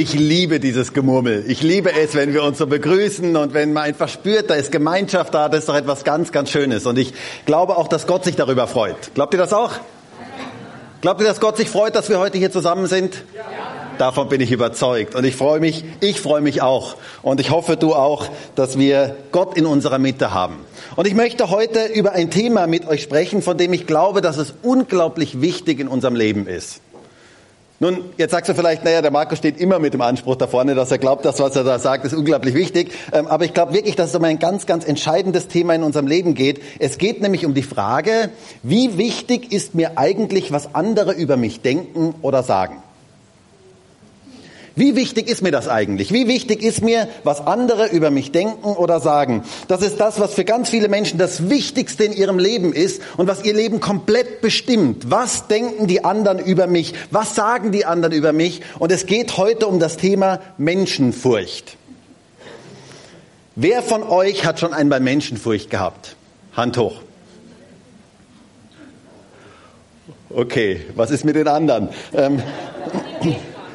Ich liebe dieses Gemurmel. Ich liebe es, wenn wir uns so begrüßen und wenn man einfach spürt, da ist Gemeinschaft da, das ist doch etwas ganz, ganz Schönes. Und ich glaube auch, dass Gott sich darüber freut. Glaubt ihr das auch? Glaubt ihr, dass Gott sich freut, dass wir heute hier zusammen sind? Davon bin ich überzeugt. Und ich freue mich, ich freue mich auch. Und ich hoffe, du auch, dass wir Gott in unserer Mitte haben. Und ich möchte heute über ein Thema mit euch sprechen, von dem ich glaube, dass es unglaublich wichtig in unserem Leben ist. Nun, jetzt sagst du vielleicht, naja, der Markus steht immer mit dem Anspruch da vorne, dass er glaubt, das, was er da sagt, ist unglaublich wichtig. Ähm, aber ich glaube wirklich, dass es um ein ganz, ganz entscheidendes Thema in unserem Leben geht. Es geht nämlich um die Frage, wie wichtig ist mir eigentlich, was andere über mich denken oder sagen? Wie wichtig ist mir das eigentlich? Wie wichtig ist mir, was andere über mich denken oder sagen? Das ist das, was für ganz viele Menschen das Wichtigste in ihrem Leben ist und was ihr Leben komplett bestimmt. Was denken die anderen über mich? Was sagen die anderen über mich? Und es geht heute um das Thema Menschenfurcht. Wer von euch hat schon einmal Menschenfurcht gehabt? Hand hoch. Okay, was ist mit den anderen? Ähm,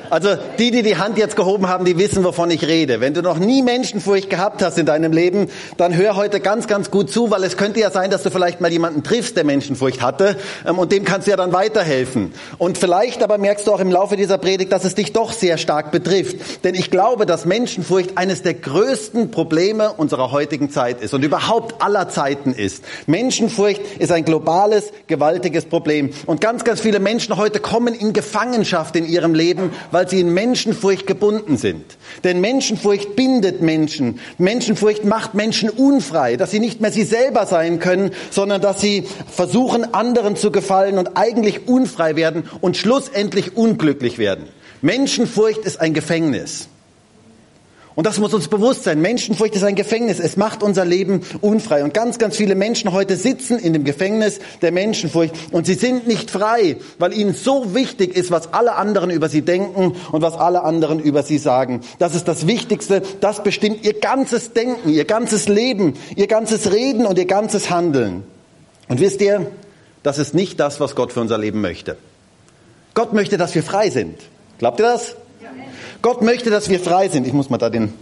also die, die die Hand jetzt gehoben haben, die wissen, wovon ich rede. Wenn du noch nie Menschenfurcht gehabt hast in deinem Leben, dann hör heute ganz, ganz gut zu, weil es könnte ja sein, dass du vielleicht mal jemanden triffst, der Menschenfurcht hatte ähm, und dem kannst du ja dann weiterhelfen. Und vielleicht aber merkst du auch im Laufe dieser Predigt, dass es dich doch sehr stark betrifft. Denn ich glaube, dass Menschenfurcht eines der größten Probleme unserer heutigen Zeit ist und überhaupt aller Zeiten ist. Menschenfurcht ist ein globales, gewaltiges Problem. Und ganz, ganz viele Menschen heute kommen in Gefangenschaft in ihrem Leben, weil sie in Menschenfurcht gebunden sind. Denn Menschenfurcht bindet Menschen. Menschenfurcht macht Menschen unfrei, dass sie nicht mehr sie selber sein können, sondern dass sie versuchen, anderen zu gefallen und eigentlich unfrei werden und schlussendlich unglücklich werden. Menschenfurcht ist ein Gefängnis. Und das muss uns bewusst sein. Menschenfurcht ist ein Gefängnis. Es macht unser Leben unfrei. Und ganz, ganz viele Menschen heute sitzen in dem Gefängnis der Menschenfurcht und sie sind nicht frei, weil ihnen so wichtig ist, was alle anderen über sie denken und was alle anderen über sie sagen. Das ist das Wichtigste. Das bestimmt ihr ganzes Denken, ihr ganzes Leben, ihr ganzes Reden und ihr ganzes Handeln. Und wisst ihr, das ist nicht das, was Gott für unser Leben möchte. Gott möchte, dass wir frei sind. Glaubt ihr das? Gott möchte, dass wir frei sind. Ich muss mal da den,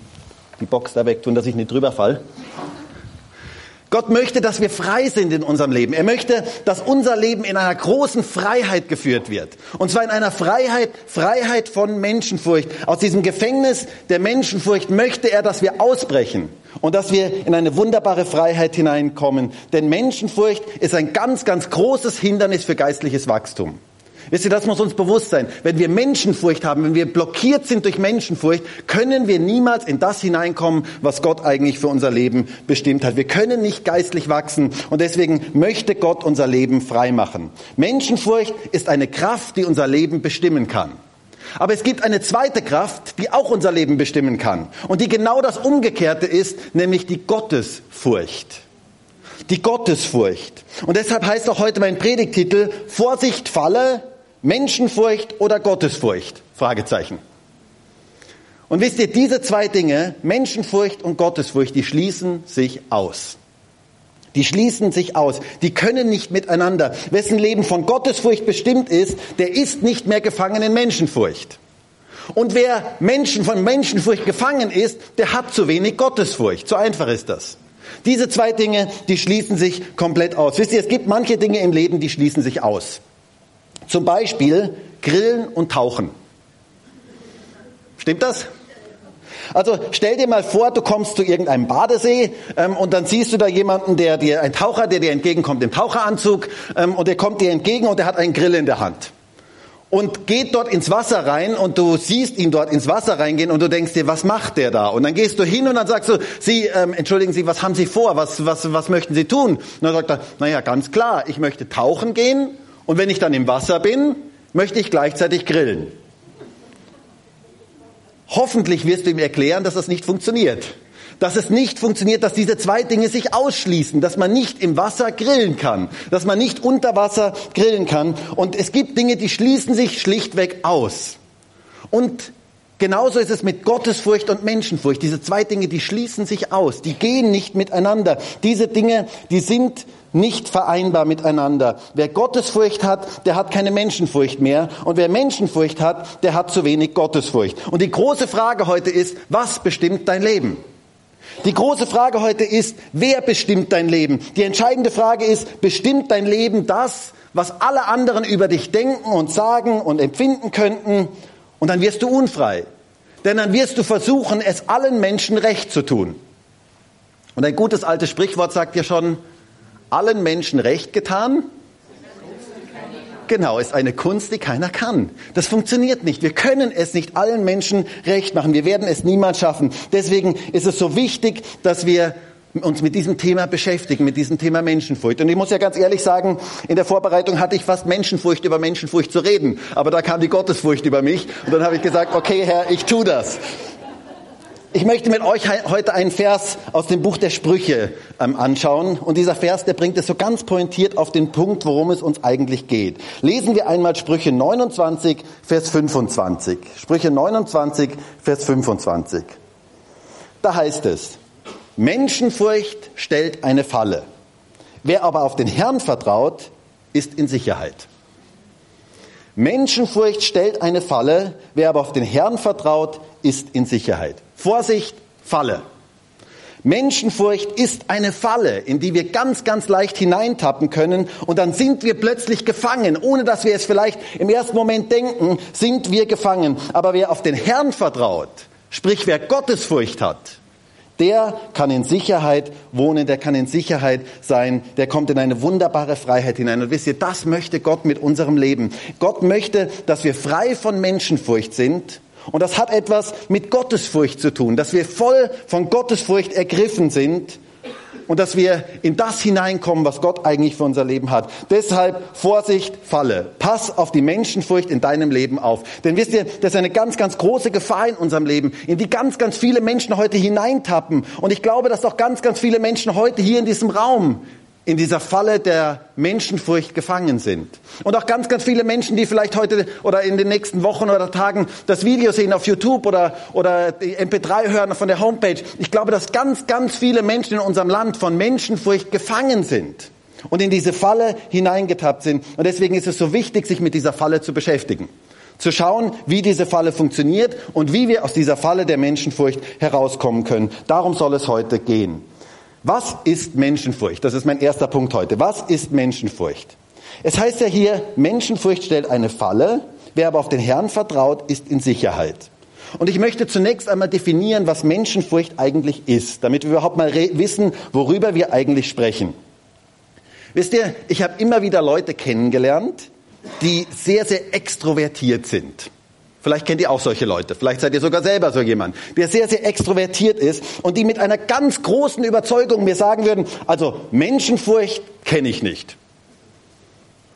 die Box da weg tun, dass ich nicht drüber fall. Gott möchte, dass wir frei sind in unserem Leben. Er möchte, dass unser Leben in einer großen Freiheit geführt wird. Und zwar in einer Freiheit, Freiheit von Menschenfurcht. Aus diesem Gefängnis der Menschenfurcht möchte er, dass wir ausbrechen und dass wir in eine wunderbare Freiheit hineinkommen. Denn Menschenfurcht ist ein ganz, ganz großes Hindernis für geistliches Wachstum. Wisst ihr, das muss uns bewusst sein. Wenn wir Menschenfurcht haben, wenn wir blockiert sind durch Menschenfurcht, können wir niemals in das hineinkommen, was Gott eigentlich für unser Leben bestimmt hat. Wir können nicht geistlich wachsen und deswegen möchte Gott unser Leben frei machen. Menschenfurcht ist eine Kraft, die unser Leben bestimmen kann. Aber es gibt eine zweite Kraft, die auch unser Leben bestimmen kann und die genau das Umgekehrte ist, nämlich die Gottesfurcht. Die Gottesfurcht. Und deshalb heißt auch heute mein Predigtitel Vorsicht falle, Menschenfurcht oder Gottesfurcht? Fragezeichen. Und wisst ihr, diese zwei Dinge, Menschenfurcht und Gottesfurcht, die schließen sich aus. Die schließen sich aus. Die können nicht miteinander. Wessen Leben von Gottesfurcht bestimmt ist, der ist nicht mehr gefangen in Menschenfurcht. Und wer Menschen von Menschenfurcht gefangen ist, der hat zu wenig Gottesfurcht. So einfach ist das. Diese zwei Dinge, die schließen sich komplett aus. Wisst ihr, es gibt manche Dinge im Leben, die schließen sich aus. Zum Beispiel Grillen und Tauchen. Stimmt das? Also stell dir mal vor, du kommst zu irgendeinem Badesee ähm, und dann siehst du da jemanden, der dir, ein Taucher, der dir entgegenkommt im Taucheranzug ähm, und der kommt dir entgegen und der hat einen Grill in der Hand und geht dort ins Wasser rein und du siehst ihn dort ins Wasser reingehen und du denkst dir, was macht der da? Und dann gehst du hin und dann sagst du, Sie, ähm, entschuldigen Sie, was haben Sie vor? Was, was, was möchten Sie tun? Und dann sagt er, naja, ganz klar, ich möchte tauchen gehen und wenn ich dann im Wasser bin, möchte ich gleichzeitig grillen. Hoffentlich wirst du ihm erklären, dass das nicht funktioniert. Dass es nicht funktioniert, dass diese zwei Dinge sich ausschließen, dass man nicht im Wasser grillen kann, dass man nicht unter Wasser grillen kann. Und es gibt Dinge, die schließen sich schlichtweg aus. Und genauso ist es mit Gottesfurcht und Menschenfurcht. Diese zwei Dinge, die schließen sich aus, die gehen nicht miteinander. Diese Dinge, die sind nicht vereinbar miteinander. Wer Gottesfurcht hat, der hat keine Menschenfurcht mehr. Und wer Menschenfurcht hat, der hat zu wenig Gottesfurcht. Und die große Frage heute ist, was bestimmt dein Leben? Die große Frage heute ist, wer bestimmt dein Leben? Die entscheidende Frage ist, bestimmt dein Leben das, was alle anderen über dich denken und sagen und empfinden könnten? Und dann wirst du unfrei. Denn dann wirst du versuchen, es allen Menschen recht zu tun. Und ein gutes altes Sprichwort sagt ja schon, allen Menschen recht getan? Genau, ist eine Kunst, die keiner kann. Das funktioniert nicht. Wir können es nicht allen Menschen recht machen. Wir werden es niemals schaffen. Deswegen ist es so wichtig, dass wir uns mit diesem Thema beschäftigen, mit diesem Thema Menschenfurcht. Und ich muss ja ganz ehrlich sagen, in der Vorbereitung hatte ich fast Menschenfurcht über Menschenfurcht zu reden. Aber da kam die Gottesfurcht über mich. Und dann habe ich gesagt, okay Herr, ich tu das. Ich möchte mit euch heute einen Vers aus dem Buch der Sprüche ähm, anschauen. Und dieser Vers, der bringt es so ganz pointiert auf den Punkt, worum es uns eigentlich geht. Lesen wir einmal Sprüche 29, Vers 25. Sprüche 29, Vers 25. Da heißt es, Menschenfurcht stellt eine Falle. Wer aber auf den Herrn vertraut, ist in Sicherheit. Menschenfurcht stellt eine Falle, wer aber auf den Herrn vertraut, ist in Sicherheit. Vorsicht, Falle. Menschenfurcht ist eine Falle, in die wir ganz, ganz leicht hineintappen können und dann sind wir plötzlich gefangen. Ohne dass wir es vielleicht im ersten Moment denken, sind wir gefangen. Aber wer auf den Herrn vertraut, sprich wer Gottesfurcht hat, der kann in Sicherheit wohnen, der kann in Sicherheit sein, der kommt in eine wunderbare Freiheit hinein. Und wisst ihr, das möchte Gott mit unserem Leben. Gott möchte, dass wir frei von Menschenfurcht sind und das hat etwas mit Gottesfurcht zu tun, dass wir voll von Gottesfurcht ergriffen sind und dass wir in das hineinkommen, was Gott eigentlich für unser Leben hat. Deshalb Vorsicht, Falle. Pass auf die Menschenfurcht in deinem Leben auf. Denn wisst ihr, das ist eine ganz, ganz große Gefahr in unserem Leben, in die ganz, ganz viele Menschen heute hineintappen. Und ich glaube, dass auch ganz, ganz viele Menschen heute hier in diesem Raum in dieser Falle der Menschenfurcht gefangen sind. Und auch ganz, ganz viele Menschen, die vielleicht heute oder in den nächsten Wochen oder Tagen das Video sehen auf YouTube oder, oder die MP3 hören von der Homepage. Ich glaube, dass ganz, ganz viele Menschen in unserem Land von Menschenfurcht gefangen sind und in diese Falle hineingetappt sind. Und deswegen ist es so wichtig, sich mit dieser Falle zu beschäftigen. Zu schauen, wie diese Falle funktioniert und wie wir aus dieser Falle der Menschenfurcht herauskommen können. Darum soll es heute gehen. Was ist Menschenfurcht? Das ist mein erster Punkt heute. Was ist Menschenfurcht? Es heißt ja hier, Menschenfurcht stellt eine Falle, wer aber auf den Herrn vertraut, ist in Sicherheit. Und ich möchte zunächst einmal definieren, was Menschenfurcht eigentlich ist, damit wir überhaupt mal wissen, worüber wir eigentlich sprechen. Wisst ihr, ich habe immer wieder Leute kennengelernt, die sehr, sehr extrovertiert sind. Vielleicht kennt ihr auch solche Leute. Vielleicht seid ihr sogar selber so jemand, der sehr, sehr extrovertiert ist und die mit einer ganz großen Überzeugung mir sagen würden, also Menschenfurcht kenne ich nicht.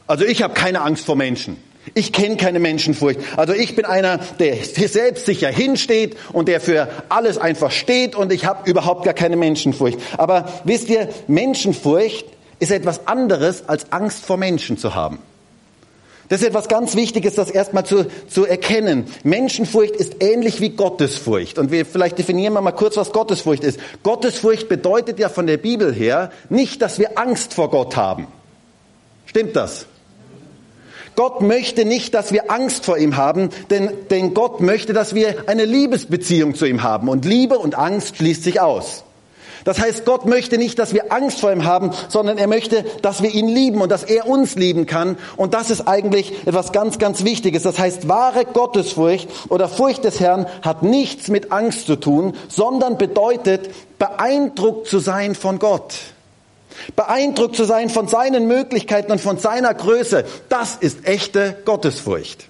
Also ich habe keine Angst vor Menschen. Ich kenne keine Menschenfurcht. Also ich bin einer, der selbst sicher hinsteht und der für alles einfach steht und ich habe überhaupt gar keine Menschenfurcht. Aber wisst ihr, Menschenfurcht ist etwas anderes als Angst vor Menschen zu haben. Das ist etwas ganz Wichtiges, das erstmal zu, zu erkennen. Menschenfurcht ist ähnlich wie Gottesfurcht. Und wir, vielleicht definieren wir mal kurz, was Gottesfurcht ist. Gottesfurcht bedeutet ja von der Bibel her nicht, dass wir Angst vor Gott haben. Stimmt das? Gott möchte nicht, dass wir Angst vor ihm haben, denn, denn Gott möchte, dass wir eine Liebesbeziehung zu ihm haben. Und Liebe und Angst schließt sich aus. Das heißt, Gott möchte nicht, dass wir Angst vor ihm haben, sondern er möchte, dass wir ihn lieben und dass er uns lieben kann. Und das ist eigentlich etwas ganz, ganz Wichtiges. Das heißt, wahre Gottesfurcht oder Furcht des Herrn hat nichts mit Angst zu tun, sondern bedeutet, beeindruckt zu sein von Gott. Beeindruckt zu sein von seinen Möglichkeiten und von seiner Größe. Das ist echte Gottesfurcht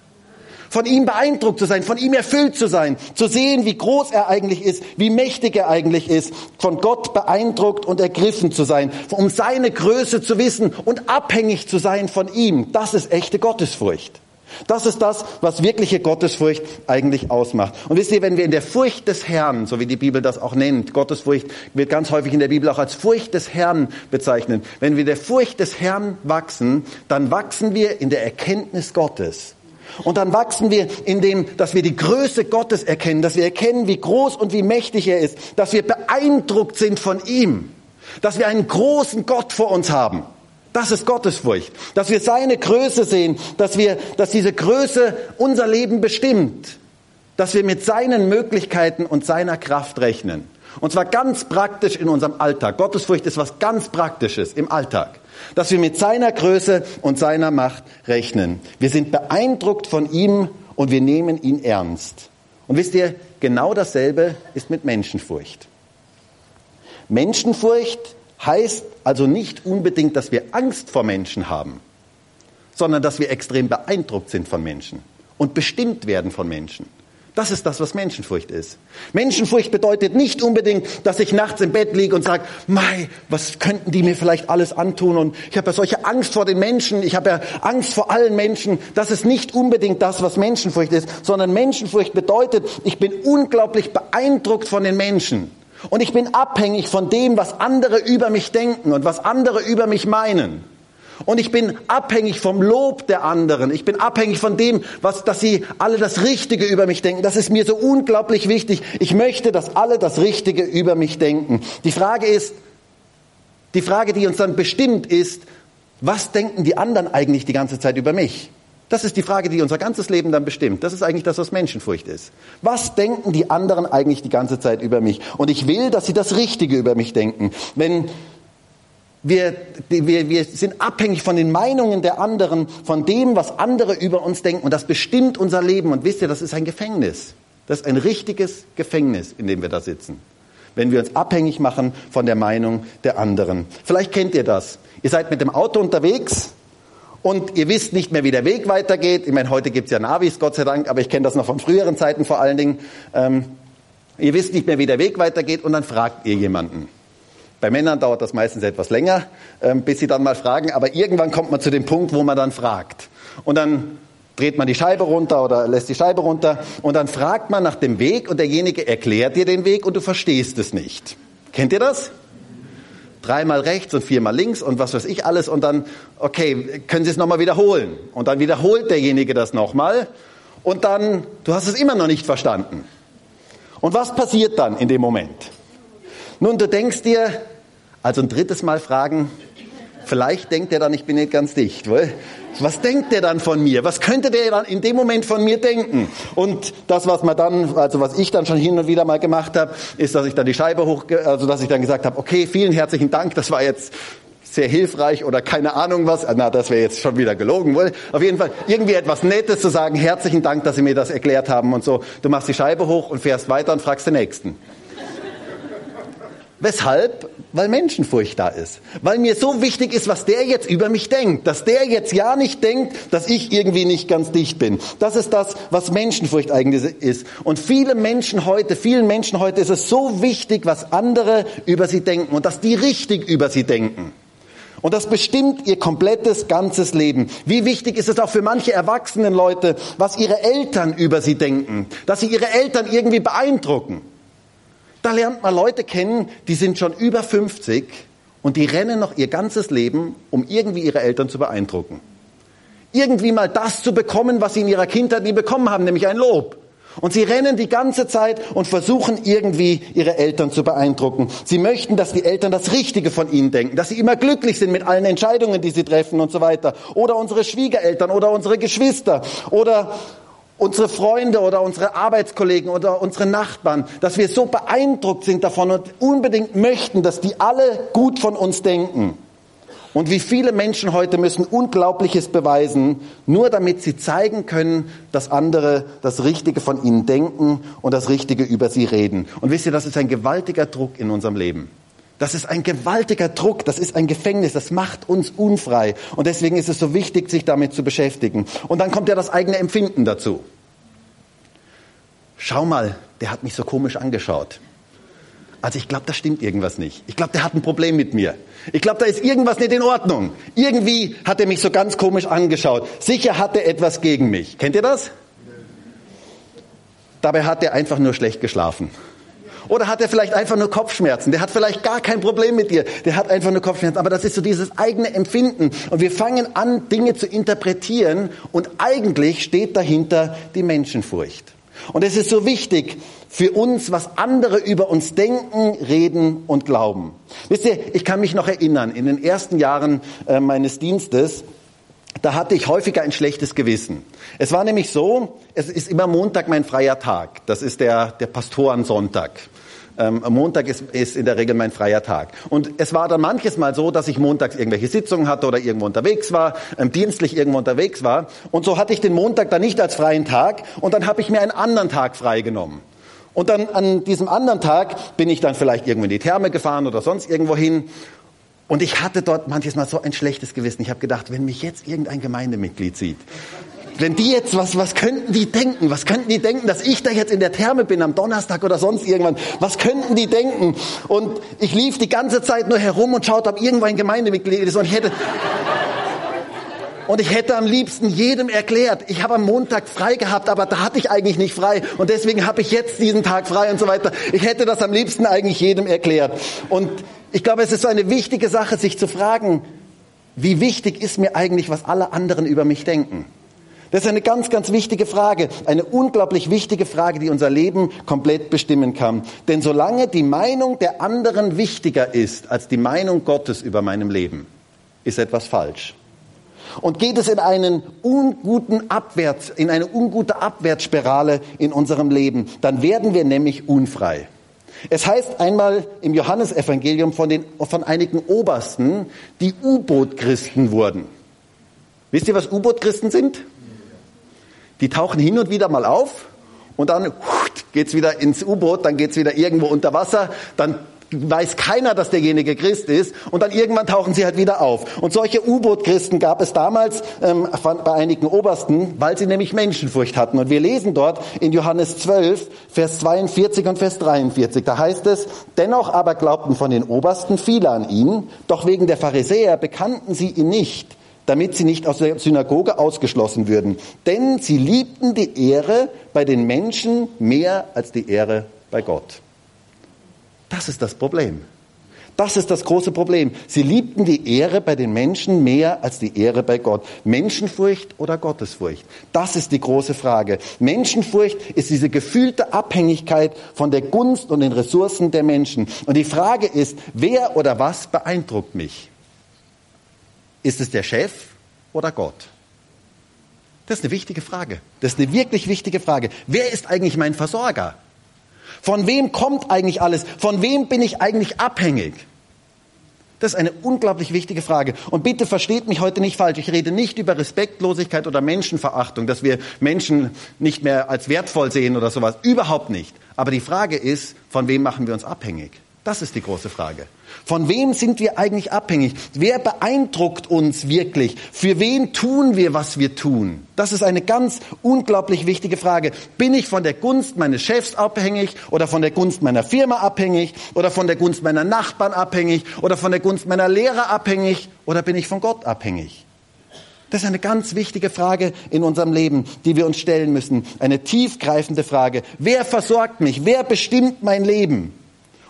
von ihm beeindruckt zu sein, von ihm erfüllt zu sein, zu sehen, wie groß er eigentlich ist, wie mächtig er eigentlich ist, von Gott beeindruckt und ergriffen zu sein, um seine Größe zu wissen und abhängig zu sein von ihm. Das ist echte Gottesfurcht. Das ist das, was wirkliche Gottesfurcht eigentlich ausmacht. Und wisst ihr, wenn wir in der Furcht des Herrn, so wie die Bibel das auch nennt, Gottesfurcht wird ganz häufig in der Bibel auch als Furcht des Herrn bezeichnet. Wenn wir der Furcht des Herrn wachsen, dann wachsen wir in der Erkenntnis Gottes. Und dann wachsen wir in dem, dass wir die Größe Gottes erkennen, dass wir erkennen, wie groß und wie mächtig er ist, dass wir beeindruckt sind von ihm, dass wir einen großen Gott vor uns haben. Das ist Gottesfurcht. Dass wir seine Größe sehen, dass wir, dass diese Größe unser Leben bestimmt. Dass wir mit seinen Möglichkeiten und seiner Kraft rechnen. Und zwar ganz praktisch in unserem Alltag. Gottesfurcht ist was ganz Praktisches im Alltag. Dass wir mit seiner Größe und seiner Macht rechnen. Wir sind beeindruckt von ihm und wir nehmen ihn ernst. Und wisst ihr, genau dasselbe ist mit Menschenfurcht. Menschenfurcht heißt also nicht unbedingt, dass wir Angst vor Menschen haben, sondern dass wir extrem beeindruckt sind von Menschen und bestimmt werden von Menschen. Das ist das, was Menschenfurcht ist. Menschenfurcht bedeutet nicht unbedingt, dass ich nachts im Bett liege und sage, Mai, was könnten die mir vielleicht alles antun? Und ich habe ja solche Angst vor den Menschen, ich habe ja Angst vor allen Menschen. Das ist nicht unbedingt das, was Menschenfurcht ist, sondern Menschenfurcht bedeutet, ich bin unglaublich beeindruckt von den Menschen. Und ich bin abhängig von dem, was andere über mich denken und was andere über mich meinen. Und ich bin abhängig vom Lob der anderen. Ich bin abhängig von dem, was, dass sie alle das Richtige über mich denken. Das ist mir so unglaublich wichtig. Ich möchte, dass alle das Richtige über mich denken. Die Frage ist, die Frage, die uns dann bestimmt, ist, was denken die anderen eigentlich die ganze Zeit über mich? Das ist die Frage, die unser ganzes Leben dann bestimmt. Das ist eigentlich das, was Menschenfurcht ist. Was denken die anderen eigentlich die ganze Zeit über mich? Und ich will, dass sie das Richtige über mich denken. Wenn wir, wir, wir sind abhängig von den Meinungen der anderen, von dem, was andere über uns denken. Und das bestimmt unser Leben. Und wisst ihr, das ist ein Gefängnis. Das ist ein richtiges Gefängnis, in dem wir da sitzen. Wenn wir uns abhängig machen von der Meinung der anderen. Vielleicht kennt ihr das. Ihr seid mit dem Auto unterwegs und ihr wisst nicht mehr, wie der Weg weitergeht. Ich meine, heute gibt's ja Navis, Gott sei Dank, aber ich kenne das noch von früheren Zeiten vor allen Dingen. Ähm, ihr wisst nicht mehr, wie der Weg weitergeht und dann fragt ihr jemanden. Bei Männern dauert das meistens etwas länger, ähm, bis sie dann mal fragen, aber irgendwann kommt man zu dem Punkt, wo man dann fragt. Und dann dreht man die Scheibe runter oder lässt die Scheibe runter und dann fragt man nach dem Weg und derjenige erklärt dir den Weg und du verstehst es nicht. Kennt ihr das? Dreimal rechts und viermal links und was weiß ich alles und dann, okay, können Sie es nochmal wiederholen? Und dann wiederholt derjenige das nochmal und dann, du hast es immer noch nicht verstanden. Und was passiert dann in dem Moment? Nun, du denkst dir, also ein drittes Mal fragen, vielleicht denkt er dann, ich bin nicht ganz dicht. Weil, was denkt der dann von mir? Was könnte der dann in dem Moment von mir denken? Und das, was man dann, also was ich dann schon hin und wieder mal gemacht habe, ist, dass ich dann die Scheibe hoch, also dass ich dann gesagt habe, okay, vielen herzlichen Dank, das war jetzt sehr hilfreich oder keine Ahnung was. Na, das wäre jetzt schon wieder gelogen wohl. Auf jeden Fall irgendwie etwas Nettes zu sagen. Herzlichen Dank, dass Sie mir das erklärt haben und so. Du machst die Scheibe hoch und fährst weiter und fragst den Nächsten. Weshalb? Weil Menschenfurcht da ist. Weil mir so wichtig ist, was der jetzt über mich denkt. Dass der jetzt ja nicht denkt, dass ich irgendwie nicht ganz dicht bin. Das ist das, was Menschenfurcht eigentlich ist. Und viele Menschen heute, vielen Menschen heute ist es so wichtig, was andere über sie denken und dass die richtig über sie denken. Und das bestimmt ihr komplettes, ganzes Leben. Wie wichtig ist es auch für manche erwachsenen Leute, was ihre Eltern über sie denken. Dass sie ihre Eltern irgendwie beeindrucken. Da lernt man Leute kennen, die sind schon über 50 und die rennen noch ihr ganzes Leben, um irgendwie ihre Eltern zu beeindrucken. Irgendwie mal das zu bekommen, was sie in ihrer Kindheit nie bekommen haben, nämlich ein Lob. Und sie rennen die ganze Zeit und versuchen irgendwie ihre Eltern zu beeindrucken. Sie möchten, dass die Eltern das Richtige von ihnen denken, dass sie immer glücklich sind mit allen Entscheidungen, die sie treffen und so weiter. Oder unsere Schwiegereltern oder unsere Geschwister oder unsere Freunde oder unsere Arbeitskollegen oder unsere Nachbarn, dass wir so beeindruckt sind davon und unbedingt möchten, dass die alle gut von uns denken. Und wie viele Menschen heute müssen Unglaubliches beweisen, nur damit sie zeigen können, dass andere das Richtige von ihnen denken und das Richtige über sie reden. Und wisst ihr, das ist ein gewaltiger Druck in unserem Leben. Das ist ein gewaltiger Druck, das ist ein Gefängnis, das macht uns unfrei. Und deswegen ist es so wichtig, sich damit zu beschäftigen. Und dann kommt ja das eigene Empfinden dazu. Schau mal, der hat mich so komisch angeschaut. Also ich glaube, da stimmt irgendwas nicht. Ich glaube, der hat ein Problem mit mir. Ich glaube, da ist irgendwas nicht in Ordnung. Irgendwie hat er mich so ganz komisch angeschaut. Sicher hat er etwas gegen mich. Kennt ihr das? Dabei hat er einfach nur schlecht geschlafen. Oder hat er vielleicht einfach nur Kopfschmerzen? Der hat vielleicht gar kein Problem mit dir. Der hat einfach nur Kopfschmerzen. Aber das ist so dieses eigene Empfinden. Und wir fangen an, Dinge zu interpretieren. Und eigentlich steht dahinter die Menschenfurcht. Und es ist so wichtig für uns, was andere über uns denken, reden und glauben. Wisst ihr, ich kann mich noch erinnern, in den ersten Jahren äh, meines Dienstes, da hatte ich häufiger ein schlechtes Gewissen. Es war nämlich so, es ist immer Montag mein freier Tag. Das ist der, der Pastorensonntag. Ähm, Montag ist, ist in der Regel mein freier Tag. Und es war dann manches Mal so, dass ich montags irgendwelche Sitzungen hatte oder irgendwo unterwegs war, ähm, dienstlich irgendwo unterwegs war. Und so hatte ich den Montag dann nicht als freien Tag und dann habe ich mir einen anderen Tag freigenommen. Und dann an diesem anderen Tag bin ich dann vielleicht irgendwo in die Therme gefahren oder sonst irgendwo hin. Und ich hatte dort manches Mal so ein schlechtes Gewissen. Ich habe gedacht, wenn mich jetzt irgendein Gemeindemitglied sieht, wenn die jetzt, was, was könnten die denken? Was könnten die denken, dass ich da jetzt in der Therme bin am Donnerstag oder sonst irgendwann? Was könnten die denken? Und ich lief die ganze Zeit nur herum und schaute, ob irgendwo ein Gemeindemitglied ist und ich hätte, und ich hätte am liebsten jedem erklärt, ich habe am Montag frei gehabt, aber da hatte ich eigentlich nicht frei. Und deswegen habe ich jetzt diesen Tag frei und so weiter. Ich hätte das am liebsten eigentlich jedem erklärt. Und ich glaube, es ist so eine wichtige Sache, sich zu fragen, wie wichtig ist mir eigentlich, was alle anderen über mich denken? Das ist eine ganz, ganz wichtige Frage, eine unglaublich wichtige Frage, die unser Leben komplett bestimmen kann. Denn solange die Meinung der anderen wichtiger ist als die Meinung Gottes über meinem Leben, ist etwas falsch. Und geht es in einen unguten Abwärts, in eine ungute Abwärtsspirale in unserem Leben, dann werden wir nämlich unfrei. Es heißt einmal im Johannesevangelium von, den, von einigen Obersten, die U-Boot-Christen wurden. Wisst ihr, was U-Boot-Christen sind? Die tauchen hin und wieder mal auf und dann geht's wieder ins U-Boot, dann geht's wieder irgendwo unter Wasser, dann weiß keiner, dass derjenige Christ ist und dann irgendwann tauchen sie halt wieder auf. Und solche U-Boot-Christen gab es damals ähm, bei einigen Obersten, weil sie nämlich Menschenfurcht hatten. Und wir lesen dort in Johannes 12, Vers 42 und Vers 43, da heißt es, dennoch aber glaubten von den Obersten viele an ihn, doch wegen der Pharisäer bekannten sie ihn nicht damit sie nicht aus der Synagoge ausgeschlossen würden. Denn sie liebten die Ehre bei den Menschen mehr als die Ehre bei Gott. Das ist das Problem. Das ist das große Problem. Sie liebten die Ehre bei den Menschen mehr als die Ehre bei Gott. Menschenfurcht oder Gottesfurcht? Das ist die große Frage. Menschenfurcht ist diese gefühlte Abhängigkeit von der Gunst und den Ressourcen der Menschen. Und die Frage ist, wer oder was beeindruckt mich? Ist es der Chef oder Gott? Das ist eine wichtige Frage. Das ist eine wirklich wichtige Frage. Wer ist eigentlich mein Versorger? Von wem kommt eigentlich alles? Von wem bin ich eigentlich abhängig? Das ist eine unglaublich wichtige Frage. Und bitte versteht mich heute nicht falsch. Ich rede nicht über Respektlosigkeit oder Menschenverachtung, dass wir Menschen nicht mehr als wertvoll sehen oder sowas. Überhaupt nicht. Aber die Frage ist, von wem machen wir uns abhängig? Das ist die große Frage. Von wem sind wir eigentlich abhängig? Wer beeindruckt uns wirklich? Für wen tun wir, was wir tun? Das ist eine ganz unglaublich wichtige Frage. Bin ich von der Gunst meines Chefs abhängig oder von der Gunst meiner Firma abhängig oder von der Gunst meiner Nachbarn abhängig oder von der Gunst meiner Lehrer abhängig oder bin ich von Gott abhängig? Das ist eine ganz wichtige Frage in unserem Leben, die wir uns stellen müssen. Eine tiefgreifende Frage. Wer versorgt mich? Wer bestimmt mein Leben?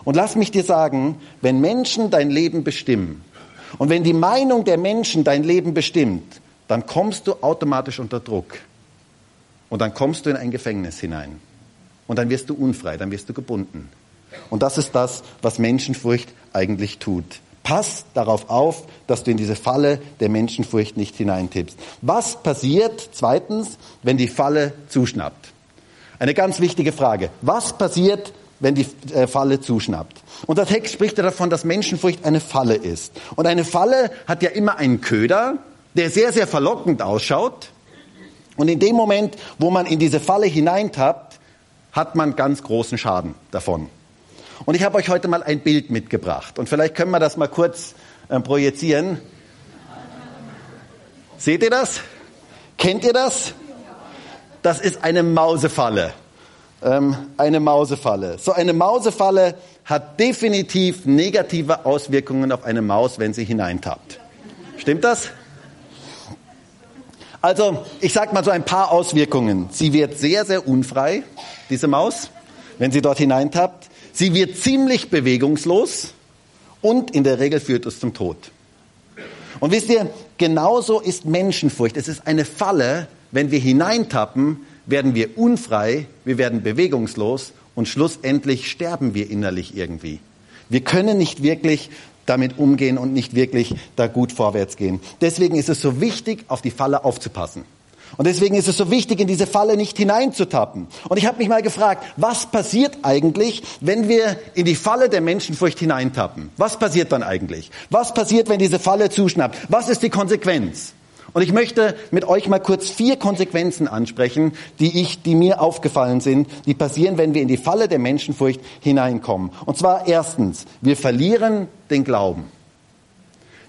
Und lass mich dir sagen, wenn Menschen dein Leben bestimmen und wenn die Meinung der Menschen dein Leben bestimmt, dann kommst du automatisch unter Druck. Und dann kommst du in ein Gefängnis hinein. Und dann wirst du unfrei, dann wirst du gebunden. Und das ist das, was Menschenfurcht eigentlich tut. Pass darauf auf, dass du in diese Falle der Menschenfurcht nicht hineintippst. Was passiert zweitens, wenn die Falle zuschnappt? Eine ganz wichtige Frage. Was passiert, wenn die äh, Falle zuschnappt. Und der Text spricht ja davon, dass Menschenfurcht eine Falle ist. Und eine Falle hat ja immer einen Köder, der sehr, sehr verlockend ausschaut. Und in dem Moment, wo man in diese Falle hineintappt, hat man ganz großen Schaden davon. Und ich habe euch heute mal ein Bild mitgebracht. Und vielleicht können wir das mal kurz äh, projizieren. Seht ihr das? Kennt ihr das? Das ist eine Mausefalle ähm, eine Mausefalle. So eine Mausefalle hat definitiv negative Auswirkungen auf eine Maus, wenn sie hineintappt. Stimmt das? Also, ich sage mal so ein paar Auswirkungen. Sie wird sehr, sehr unfrei, diese Maus, wenn sie dort hineintappt. Sie wird ziemlich bewegungslos und in der Regel führt es zum Tod. Und wisst ihr, genauso ist Menschenfurcht. Es ist eine Falle, wenn wir hineintappen, werden wir unfrei, wir werden bewegungslos und schlussendlich sterben wir innerlich irgendwie. Wir können nicht wirklich damit umgehen und nicht wirklich da gut vorwärts gehen. Deswegen ist es so wichtig, auf die Falle aufzupassen. Und deswegen ist es so wichtig, in diese Falle nicht hineinzutappen. Und ich habe mich mal gefragt, was passiert eigentlich, wenn wir in die Falle der Menschenfurcht hineintappen? Was passiert dann eigentlich? Was passiert, wenn diese Falle zuschnappt? Was ist die Konsequenz? Und ich möchte mit euch mal kurz vier Konsequenzen ansprechen, die ich, die mir aufgefallen sind, die passieren, wenn wir in die Falle der Menschenfurcht hineinkommen. Und zwar erstens, wir verlieren den Glauben.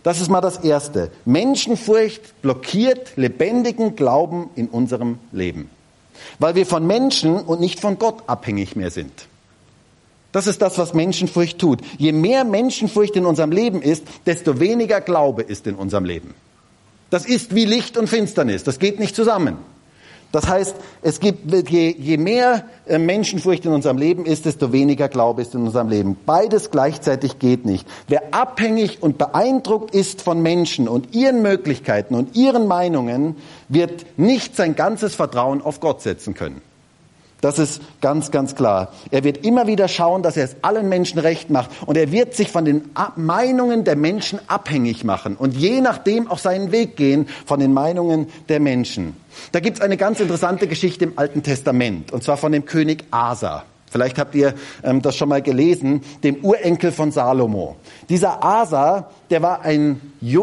Das ist mal das Erste. Menschenfurcht blockiert lebendigen Glauben in unserem Leben. Weil wir von Menschen und nicht von Gott abhängig mehr sind. Das ist das, was Menschenfurcht tut. Je mehr Menschenfurcht in unserem Leben ist, desto weniger Glaube ist in unserem Leben. Das ist wie Licht und Finsternis. Das geht nicht zusammen. Das heißt, es gibt, je, je mehr äh, Menschenfurcht in unserem Leben ist, desto weniger Glaube ist in unserem Leben. Beides gleichzeitig geht nicht. Wer abhängig und beeindruckt ist von Menschen und ihren Möglichkeiten und ihren Meinungen, wird nicht sein ganzes Vertrauen auf Gott setzen können. Das ist ganz, ganz klar. Er wird immer wieder schauen, dass er es allen Menschen recht macht. Und er wird sich von den Meinungen der Menschen abhängig machen und je nachdem auch seinen Weg gehen von den Meinungen der Menschen. Da gibt es eine ganz interessante Geschichte im Alten Testament, und zwar von dem König Asa. Vielleicht habt ihr ähm, das schon mal gelesen, dem Urenkel von Salomo. Dieser Asa, der war ein,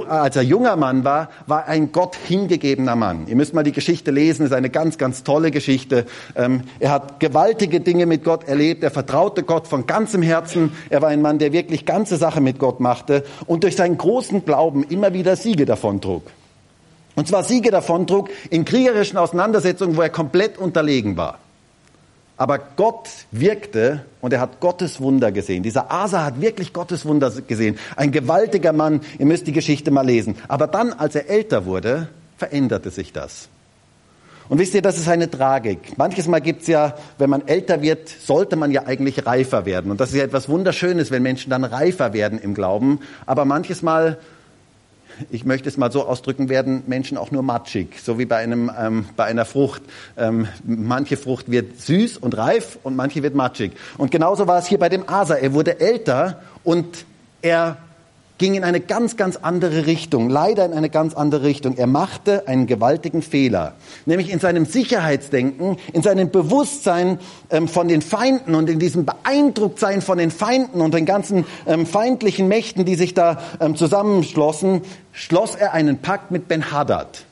als er junger Mann war, war ein Gott hingegebener Mann. Ihr müsst mal die Geschichte lesen, ist eine ganz, ganz tolle Geschichte. Ähm, er hat gewaltige Dinge mit Gott erlebt, er vertraute Gott von ganzem Herzen. Er war ein Mann, der wirklich ganze Sache mit Gott machte und durch seinen großen Glauben immer wieder Siege davontrug. Und zwar Siege davontrug in kriegerischen Auseinandersetzungen, wo er komplett unterlegen war. Aber Gott wirkte und er hat Gottes Wunder gesehen. Dieser Asa hat wirklich Gottes Wunder gesehen. Ein gewaltiger Mann. Ihr müsst die Geschichte mal lesen. Aber dann, als er älter wurde, veränderte sich das. Und wisst ihr, das ist eine Tragik. Manches Mal gibt's ja, wenn man älter wird, sollte man ja eigentlich reifer werden. Und das ist ja etwas Wunderschönes, wenn Menschen dann reifer werden im Glauben. Aber manches Mal ich möchte es mal so ausdrücken, werden Menschen auch nur matschig, so wie bei, einem, ähm, bei einer Frucht. Ähm, manche Frucht wird süß und reif und manche wird matschig. Und genauso war es hier bei dem Asa. Er wurde älter und er ging in eine ganz, ganz andere Richtung, leider in eine ganz andere Richtung. Er machte einen gewaltigen Fehler, nämlich in seinem Sicherheitsdenken, in seinem Bewusstsein ähm, von den Feinden und in diesem Beeindrucktsein von den Feinden und den ganzen ähm, feindlichen Mächten, die sich da ähm, zusammenschlossen, schloss er einen Pakt mit Ben-Hadad,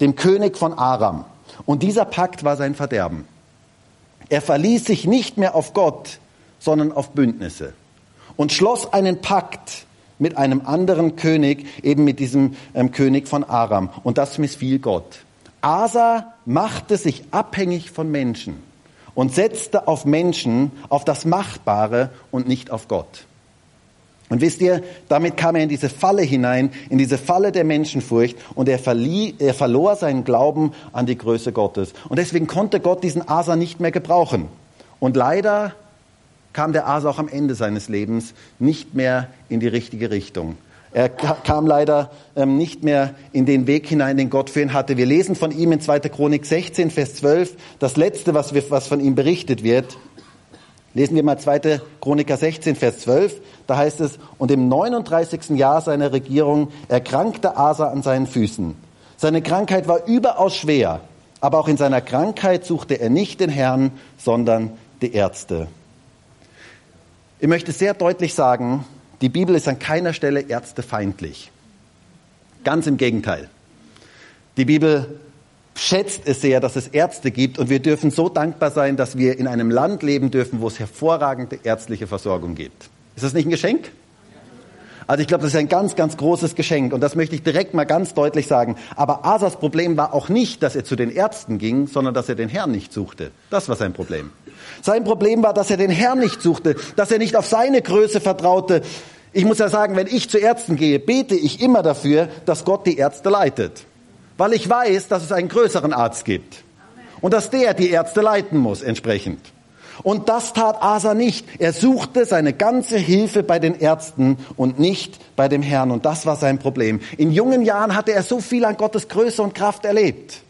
dem König von Aram. Und dieser Pakt war sein Verderben. Er verließ sich nicht mehr auf Gott, sondern auf Bündnisse und schloss einen Pakt mit einem anderen König, eben mit diesem ähm, König von Aram. Und das missfiel Gott. Asa machte sich abhängig von Menschen und setzte auf Menschen, auf das Machbare und nicht auf Gott. Und wisst ihr, damit kam er in diese Falle hinein, in diese Falle der Menschenfurcht und er, verlieh, er verlor seinen Glauben an die Größe Gottes. Und deswegen konnte Gott diesen Asa nicht mehr gebrauchen. Und leider kam der Asa auch am Ende seines Lebens nicht mehr in die richtige Richtung. Er kam leider ähm, nicht mehr in den Weg hinein, den Gott für ihn hatte. Wir lesen von ihm in 2. Chronik 16, Vers 12, das letzte, was, wir, was von ihm berichtet wird. Lesen wir mal 2. Chroniker 16, Vers 12. Da heißt es, und im 39. Jahr seiner Regierung erkrankte Asa an seinen Füßen. Seine Krankheit war überaus schwer, aber auch in seiner Krankheit suchte er nicht den Herrn, sondern die Ärzte. Ich möchte sehr deutlich sagen, die Bibel ist an keiner Stelle ärztefeindlich. Ganz im Gegenteil. Die Bibel schätzt es sehr, dass es Ärzte gibt und wir dürfen so dankbar sein, dass wir in einem Land leben dürfen, wo es hervorragende ärztliche Versorgung gibt. Ist das nicht ein Geschenk? Also ich glaube, das ist ein ganz, ganz großes Geschenk und das möchte ich direkt mal ganz deutlich sagen. Aber Asas Problem war auch nicht, dass er zu den Ärzten ging, sondern dass er den Herrn nicht suchte. Das war sein Problem. Sein Problem war, dass er den Herrn nicht suchte, dass er nicht auf seine Größe vertraute. Ich muss ja sagen, wenn ich zu Ärzten gehe, bete ich immer dafür, dass Gott die Ärzte leitet. Weil ich weiß, dass es einen größeren Arzt gibt. Und dass der die Ärzte leiten muss entsprechend. Und das tat Asa nicht. Er suchte seine ganze Hilfe bei den Ärzten und nicht bei dem Herrn. Und das war sein Problem. In jungen Jahren hatte er so viel an Gottes Größe und Kraft erlebt.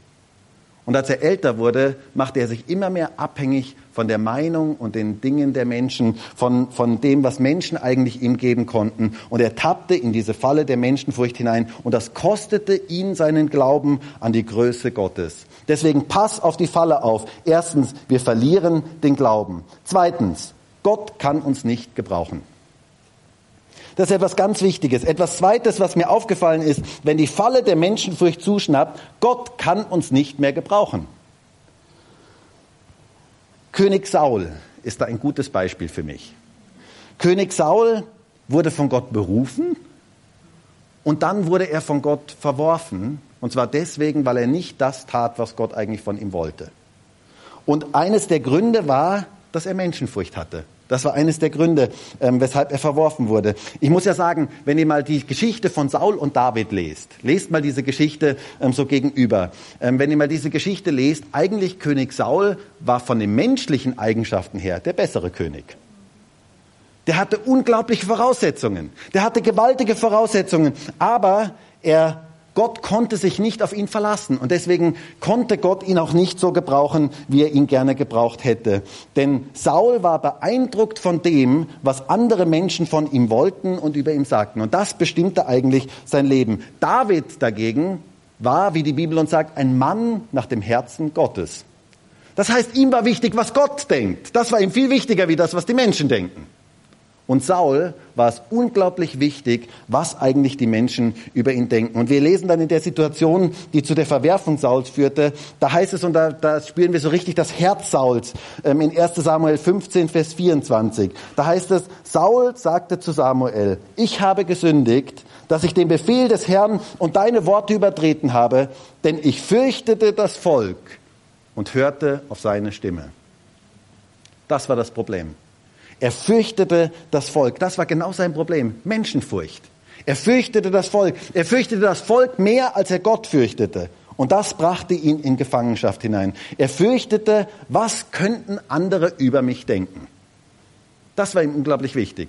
Und als er älter wurde, machte er sich immer mehr abhängig von der Meinung und den Dingen der Menschen, von, von dem, was Menschen eigentlich ihm geben konnten. Und er tappte in diese Falle der Menschenfurcht hinein. Und das kostete ihn seinen Glauben an die Größe Gottes. Deswegen pass auf die Falle auf. Erstens, wir verlieren den Glauben. Zweitens, Gott kann uns nicht gebrauchen. Das ist etwas ganz Wichtiges. Etwas Zweites, was mir aufgefallen ist, wenn die Falle der Menschenfurcht zuschnappt, Gott kann uns nicht mehr gebrauchen. König Saul ist da ein gutes Beispiel für mich. König Saul wurde von Gott berufen und dann wurde er von Gott verworfen. Und zwar deswegen, weil er nicht das tat, was Gott eigentlich von ihm wollte. Und eines der Gründe war, dass er Menschenfurcht hatte. Das war eines der Gründe, ähm, weshalb er verworfen wurde. Ich muss ja sagen, wenn ihr mal die Geschichte von Saul und David lest, lest mal diese Geschichte ähm, so gegenüber. Ähm, wenn ihr mal diese Geschichte lest, eigentlich König Saul war von den menschlichen Eigenschaften her der bessere König. Der hatte unglaubliche Voraussetzungen. Der hatte gewaltige Voraussetzungen. Aber er Gott konnte sich nicht auf ihn verlassen und deswegen konnte Gott ihn auch nicht so gebrauchen, wie er ihn gerne gebraucht hätte. Denn Saul war beeindruckt von dem, was andere Menschen von ihm wollten und über ihm sagten. Und das bestimmte eigentlich sein Leben. David dagegen war, wie die Bibel uns sagt, ein Mann nach dem Herzen Gottes. Das heißt, ihm war wichtig, was Gott denkt. Das war ihm viel wichtiger, wie das, was die Menschen denken. Und Saul war es unglaublich wichtig, was eigentlich die Menschen über ihn denken. Und wir lesen dann in der Situation, die zu der Verwerfung Sauls führte, da heißt es, und da, da spüren wir so richtig das Herz Sauls, ähm, in 1 Samuel 15, Vers 24. Da heißt es, Saul sagte zu Samuel, ich habe gesündigt, dass ich den Befehl des Herrn und deine Worte übertreten habe, denn ich fürchtete das Volk und hörte auf seine Stimme. Das war das Problem. Er fürchtete das Volk. Das war genau sein Problem. Menschenfurcht. Er fürchtete das Volk. Er fürchtete das Volk mehr, als er Gott fürchtete. Und das brachte ihn in Gefangenschaft hinein. Er fürchtete, was könnten andere über mich denken. Das war ihm unglaublich wichtig.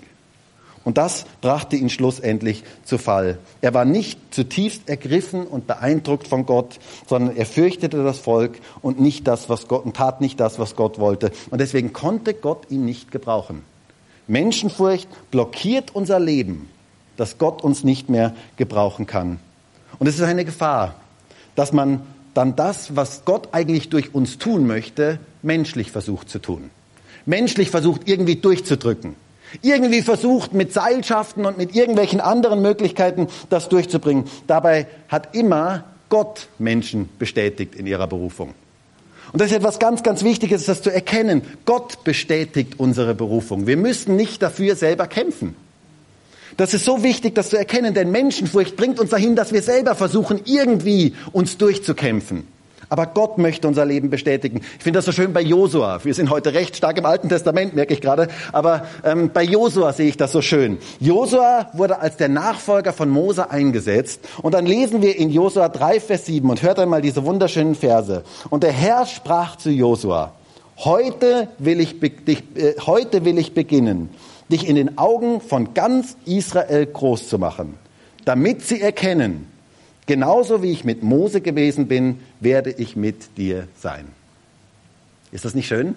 Und das brachte ihn schlussendlich zu Fall. Er war nicht zutiefst ergriffen und beeindruckt von Gott, sondern er fürchtete das Volk und nicht das, was Gott, und tat nicht das, was Gott wollte. Und deswegen konnte Gott ihn nicht gebrauchen. Menschenfurcht blockiert unser Leben, dass Gott uns nicht mehr gebrauchen kann. Und es ist eine Gefahr, dass man dann das, was Gott eigentlich durch uns tun möchte, menschlich versucht zu tun. Menschlich versucht irgendwie durchzudrücken irgendwie versucht mit Seilschaften und mit irgendwelchen anderen Möglichkeiten das durchzubringen. Dabei hat immer Gott Menschen bestätigt in ihrer Berufung. Und das ist etwas ganz, ganz Wichtiges, das zu erkennen. Gott bestätigt unsere Berufung. Wir müssen nicht dafür selber kämpfen. Das ist so wichtig, das zu erkennen, denn Menschenfurcht bringt uns dahin, dass wir selber versuchen, irgendwie uns durchzukämpfen. Aber Gott möchte unser Leben bestätigen. Ich finde das so schön bei Josua. Wir sind heute recht stark im Alten Testament, merke ich gerade. Aber ähm, bei Josua sehe ich das so schön. Josua wurde als der Nachfolger von Mose eingesetzt. Und dann lesen wir in Josua 3, Vers 7 und hört einmal diese wunderschönen Verse. Und der Herr sprach zu Josua, heute will ich, dich, äh, heute will ich beginnen, dich in den Augen von ganz Israel groß zu machen, damit sie erkennen, Genauso wie ich mit Mose gewesen bin, werde ich mit dir sein. Ist das nicht schön?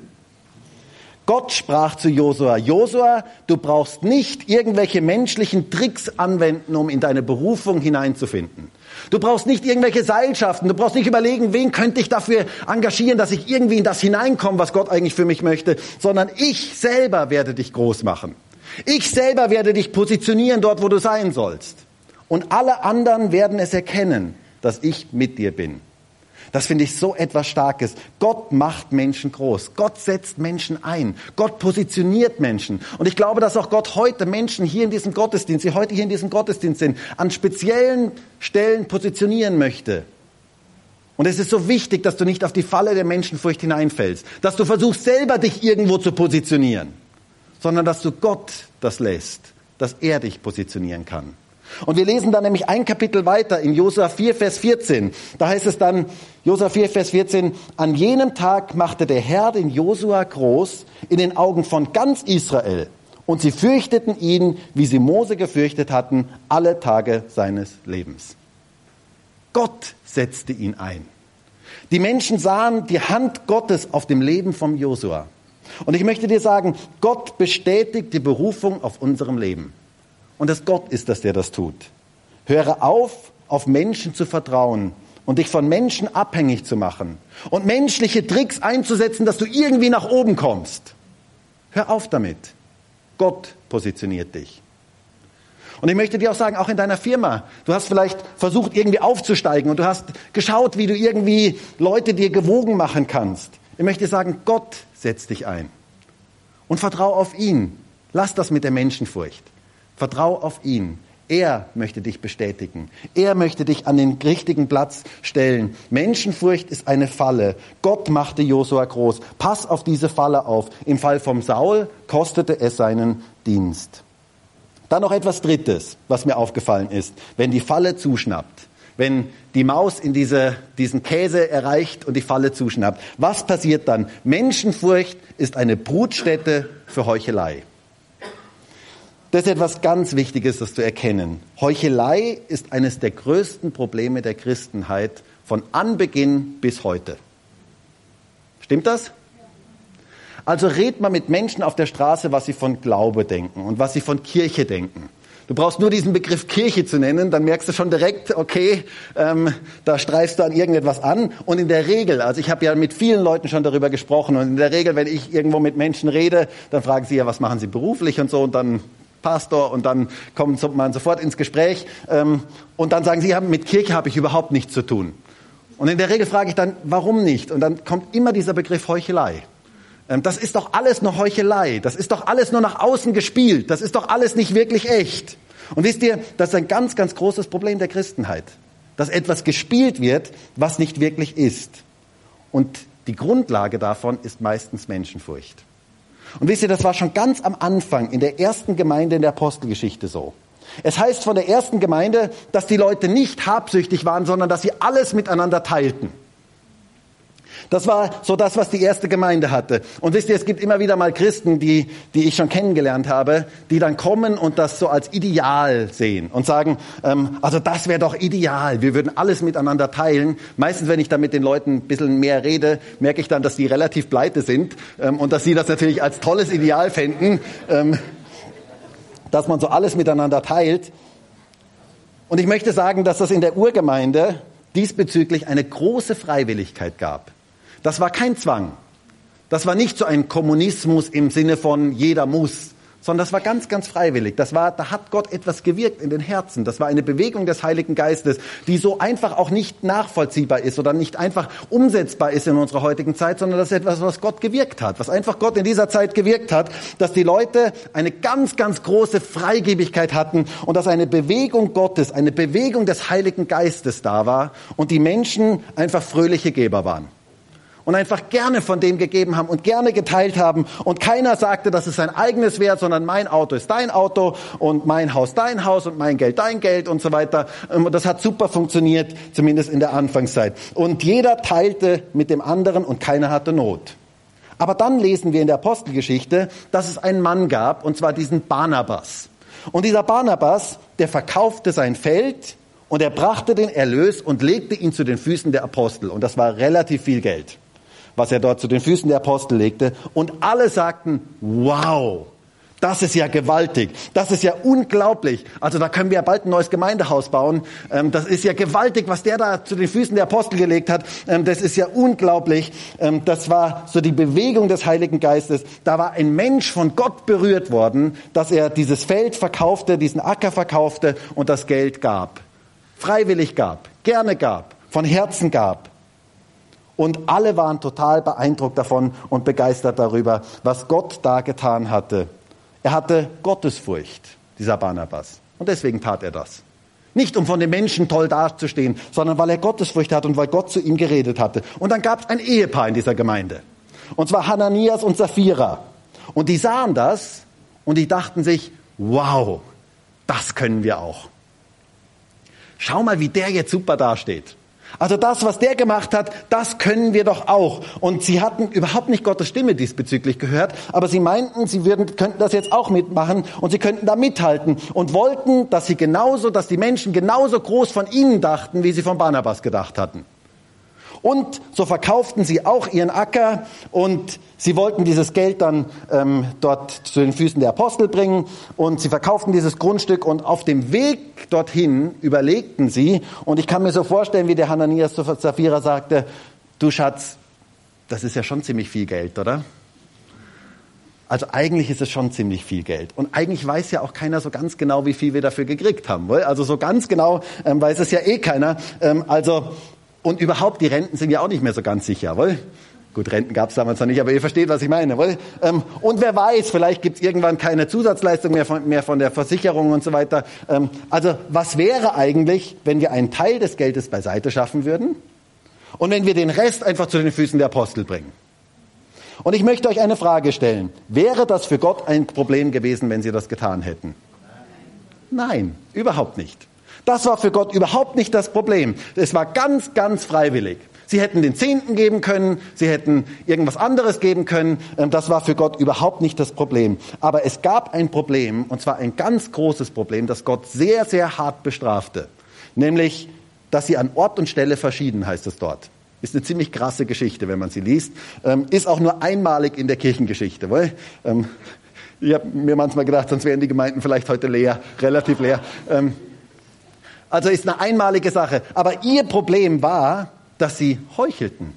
Gott sprach zu Josua, Josua, du brauchst nicht irgendwelche menschlichen Tricks anwenden, um in deine Berufung hineinzufinden. Du brauchst nicht irgendwelche Seilschaften, du brauchst nicht überlegen, wen könnte ich dafür engagieren, dass ich irgendwie in das hineinkomme, was Gott eigentlich für mich möchte, sondern ich selber werde dich groß machen. Ich selber werde dich positionieren dort, wo du sein sollst und alle anderen werden es erkennen, dass ich mit dir bin. Das finde ich so etwas Starkes. Gott macht Menschen groß. Gott setzt Menschen ein. Gott positioniert Menschen. Und ich glaube, dass auch Gott heute Menschen hier in diesem Gottesdienst, die heute hier in diesem Gottesdienst sind, an speziellen Stellen positionieren möchte. Und es ist so wichtig, dass du nicht auf die Falle der Menschenfurcht hineinfällst. Dass du versuchst, selber dich irgendwo zu positionieren. Sondern dass du Gott das lässt, dass er dich positionieren kann. Und wir lesen dann nämlich ein Kapitel weiter in Josua 4, Vers 14. Da heißt es dann, Josua 4, Vers 14, an jenem Tag machte der Herr den Josua groß in den Augen von ganz Israel. Und sie fürchteten ihn, wie sie Mose gefürchtet hatten, alle Tage seines Lebens. Gott setzte ihn ein. Die Menschen sahen die Hand Gottes auf dem Leben von Josua. Und ich möchte dir sagen, Gott bestätigt die Berufung auf unserem Leben. Und es Gott ist das, der das tut. Höre auf, auf Menschen zu vertrauen und dich von Menschen abhängig zu machen und menschliche Tricks einzusetzen, dass du irgendwie nach oben kommst. Hör auf damit. Gott positioniert dich. Und ich möchte dir auch sagen, auch in deiner Firma, du hast vielleicht versucht, irgendwie aufzusteigen und du hast geschaut, wie du irgendwie Leute dir gewogen machen kannst. Ich möchte sagen, Gott setzt dich ein. Und vertrau auf ihn. Lass das mit der Menschenfurcht. Vertrau auf ihn. Er möchte dich bestätigen. Er möchte dich an den richtigen Platz stellen. Menschenfurcht ist eine Falle. Gott machte Josua groß. Pass auf diese Falle auf. Im Fall vom Saul kostete es seinen Dienst. Dann noch etwas Drittes, was mir aufgefallen ist. Wenn die Falle zuschnappt, wenn die Maus in diese, diesen Käse erreicht und die Falle zuschnappt, was passiert dann? Menschenfurcht ist eine Brutstätte für Heuchelei. Das ist etwas ganz Wichtiges, das zu erkennen. Heuchelei ist eines der größten Probleme der Christenheit von Anbeginn bis heute. Stimmt das? Also red mal mit Menschen auf der Straße, was sie von Glaube denken und was sie von Kirche denken. Du brauchst nur diesen Begriff Kirche zu nennen, dann merkst du schon direkt, okay, ähm, da streifst du an irgendetwas an. Und in der Regel, also ich habe ja mit vielen Leuten schon darüber gesprochen, und in der Regel, wenn ich irgendwo mit Menschen rede, dann fragen sie ja, was machen sie beruflich und so, und dann Pastor, und dann kommt man sofort ins Gespräch, ähm, und dann sagen sie, ja, mit Kirche habe ich überhaupt nichts zu tun. Und in der Regel frage ich dann, warum nicht? Und dann kommt immer dieser Begriff Heuchelei. Ähm, das ist doch alles nur Heuchelei. Das ist doch alles nur nach außen gespielt. Das ist doch alles nicht wirklich echt. Und wisst ihr, das ist ein ganz, ganz großes Problem der Christenheit. Dass etwas gespielt wird, was nicht wirklich ist. Und die Grundlage davon ist meistens Menschenfurcht. Und wisst ihr, das war schon ganz am Anfang in der ersten Gemeinde in der Apostelgeschichte so. Es heißt von der ersten Gemeinde, dass die Leute nicht habsüchtig waren, sondern dass sie alles miteinander teilten. Das war so das, was die erste Gemeinde hatte. Und wisst ihr, es gibt immer wieder mal Christen, die, die ich schon kennengelernt habe, die dann kommen und das so als Ideal sehen und sagen, ähm, also das wäre doch ideal, wir würden alles miteinander teilen. Meistens, wenn ich dann mit den Leuten ein bisschen mehr rede, merke ich dann, dass die relativ pleite sind ähm, und dass sie das natürlich als tolles Ideal fänden, ähm, dass man so alles miteinander teilt. Und ich möchte sagen, dass das in der Urgemeinde diesbezüglich eine große Freiwilligkeit gab. Das war kein Zwang. Das war nicht so ein Kommunismus im Sinne von jeder muss, sondern das war ganz, ganz freiwillig. Das war, da hat Gott etwas gewirkt in den Herzen. Das war eine Bewegung des Heiligen Geistes, die so einfach auch nicht nachvollziehbar ist oder nicht einfach umsetzbar ist in unserer heutigen Zeit, sondern das ist etwas, was Gott gewirkt hat, was einfach Gott in dieser Zeit gewirkt hat, dass die Leute eine ganz, ganz große Freigebigkeit hatten und dass eine Bewegung Gottes, eine Bewegung des Heiligen Geistes da war und die Menschen einfach fröhliche Geber waren und einfach gerne von dem gegeben haben und gerne geteilt haben. Und keiner sagte, dass es sein eigenes wäre, sondern mein Auto ist dein Auto und mein Haus dein Haus und mein Geld dein Geld und so weiter. Und das hat super funktioniert, zumindest in der Anfangszeit. Und jeder teilte mit dem anderen und keiner hatte Not. Aber dann lesen wir in der Apostelgeschichte, dass es einen Mann gab, und zwar diesen Barnabas. Und dieser Barnabas, der verkaufte sein Feld und er brachte den Erlös und legte ihn zu den Füßen der Apostel. Und das war relativ viel Geld was er dort zu den Füßen der Apostel legte. Und alle sagten, wow, das ist ja gewaltig. Das ist ja unglaublich. Also da können wir ja bald ein neues Gemeindehaus bauen. Ähm, das ist ja gewaltig, was der da zu den Füßen der Apostel gelegt hat. Ähm, das ist ja unglaublich. Ähm, das war so die Bewegung des Heiligen Geistes. Da war ein Mensch von Gott berührt worden, dass er dieses Feld verkaufte, diesen Acker verkaufte und das Geld gab. Freiwillig gab, gerne gab, von Herzen gab. Und alle waren total beeindruckt davon und begeistert darüber, was Gott da getan hatte. Er hatte Gottesfurcht, dieser Barnabas. Und deswegen tat er das. Nicht um von den Menschen toll dazustehen, sondern weil er Gottesfurcht hat und weil Gott zu ihm geredet hatte. Und dann gab es ein Ehepaar in dieser Gemeinde. Und zwar Hananias und Sapphira. Und die sahen das und die dachten sich, wow, das können wir auch. Schau mal, wie der jetzt super dasteht. Also das, was der gemacht hat, das können wir doch auch. Und sie hatten überhaupt nicht Gottes Stimme diesbezüglich gehört, aber sie meinten, sie würden, könnten das jetzt auch mitmachen und sie könnten da mithalten und wollten, dass sie genauso, dass die Menschen genauso groß von ihnen dachten, wie sie von Barnabas gedacht hatten. Und so verkauften sie auch ihren Acker und sie wollten dieses Geld dann ähm, dort zu den Füßen der Apostel bringen und sie verkauften dieses Grundstück und auf dem Weg dorthin überlegten sie und ich kann mir so vorstellen, wie der Hananias zu Sapphira sagte, du Schatz, das ist ja schon ziemlich viel Geld, oder? Also eigentlich ist es schon ziemlich viel Geld. Und eigentlich weiß ja auch keiner so ganz genau, wie viel wir dafür gekriegt haben. Also so ganz genau ähm, weiß es ja eh keiner. Ähm, also und überhaupt, die Renten sind ja auch nicht mehr so ganz sicher. Wohl? Gut, Renten gab es damals noch nicht, aber ihr versteht, was ich meine. Wohl? Ähm, und wer weiß, vielleicht gibt es irgendwann keine Zusatzleistung mehr von, mehr von der Versicherung und so weiter. Ähm, also was wäre eigentlich, wenn wir einen Teil des Geldes beiseite schaffen würden und wenn wir den Rest einfach zu den Füßen der Apostel bringen? Und ich möchte euch eine Frage stellen. Wäre das für Gott ein Problem gewesen, wenn sie das getan hätten? Nein, überhaupt nicht. Das war für Gott überhaupt nicht das Problem. Es war ganz, ganz freiwillig. Sie hätten den Zehnten geben können, sie hätten irgendwas anderes geben können. Ähm, das war für Gott überhaupt nicht das Problem. Aber es gab ein Problem, und zwar ein ganz großes Problem, das Gott sehr, sehr hart bestrafte. Nämlich, dass sie an Ort und Stelle verschieden, heißt es dort. Ist eine ziemlich krasse Geschichte, wenn man sie liest. Ähm, ist auch nur einmalig in der Kirchengeschichte. Weil, ähm, ich habe mir manchmal gedacht, sonst wären die Gemeinden vielleicht heute leer, relativ leer. Also ist eine einmalige Sache. Aber ihr Problem war, dass sie heuchelten.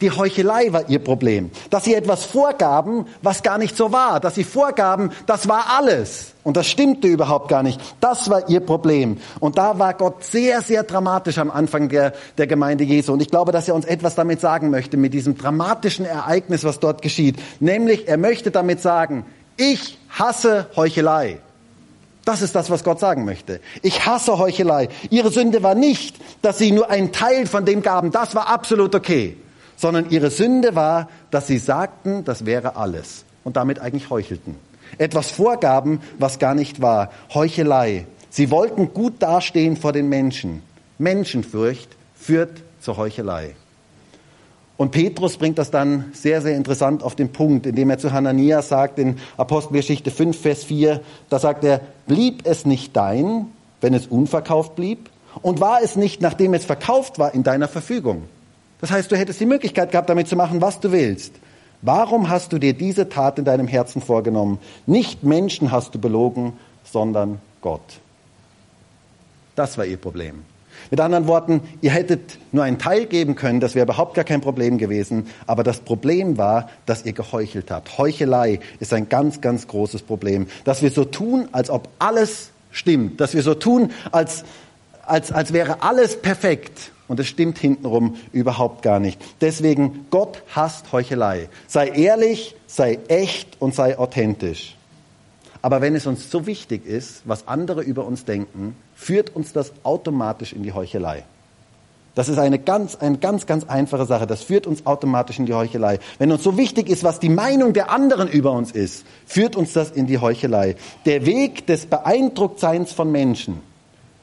Die Heuchelei war ihr Problem. Dass sie etwas vorgaben, was gar nicht so war. Dass sie vorgaben, das war alles. Und das stimmte überhaupt gar nicht. Das war ihr Problem. Und da war Gott sehr, sehr dramatisch am Anfang der, der Gemeinde Jesu. Und ich glaube, dass er uns etwas damit sagen möchte, mit diesem dramatischen Ereignis, was dort geschieht. Nämlich, er möchte damit sagen, ich hasse Heuchelei. Das ist das, was Gott sagen möchte. Ich hasse Heuchelei. Ihre Sünde war nicht, dass sie nur einen Teil von dem gaben. Das war absolut okay sondern ihre Sünde war, dass sie sagten, das wäre alles und damit eigentlich heuchelten. Etwas vorgaben, was gar nicht war. Heuchelei. Sie wollten gut dastehen vor den Menschen. Menschenfurcht führt zur Heuchelei. Und Petrus bringt das dann sehr, sehr interessant auf den Punkt, indem er zu Hananias sagt in Apostelgeschichte 5, Vers 4, da sagt er, blieb es nicht dein, wenn es unverkauft blieb? Und war es nicht, nachdem es verkauft war, in deiner Verfügung? Das heißt, du hättest die Möglichkeit gehabt, damit zu machen, was du willst. Warum hast du dir diese Tat in deinem Herzen vorgenommen? Nicht Menschen hast du belogen, sondern Gott. Das war ihr Problem. Mit anderen Worten, ihr hättet nur einen Teil geben können, das wäre überhaupt gar kein Problem gewesen. Aber das Problem war, dass ihr geheuchelt habt. Heuchelei ist ein ganz, ganz großes Problem. Dass wir so tun, als ob alles stimmt. Dass wir so tun, als, als, als wäre alles perfekt. Und es stimmt hintenrum überhaupt gar nicht. Deswegen, Gott hasst Heuchelei. Sei ehrlich, sei echt und sei authentisch. Aber wenn es uns so wichtig ist, was andere über uns denken, führt uns das automatisch in die Heuchelei. Das ist eine ganz, eine ganz, ganz einfache Sache. Das führt uns automatisch in die Heuchelei. Wenn uns so wichtig ist, was die Meinung der anderen über uns ist, führt uns das in die Heuchelei. Der Weg des Beeindrucktseins von Menschen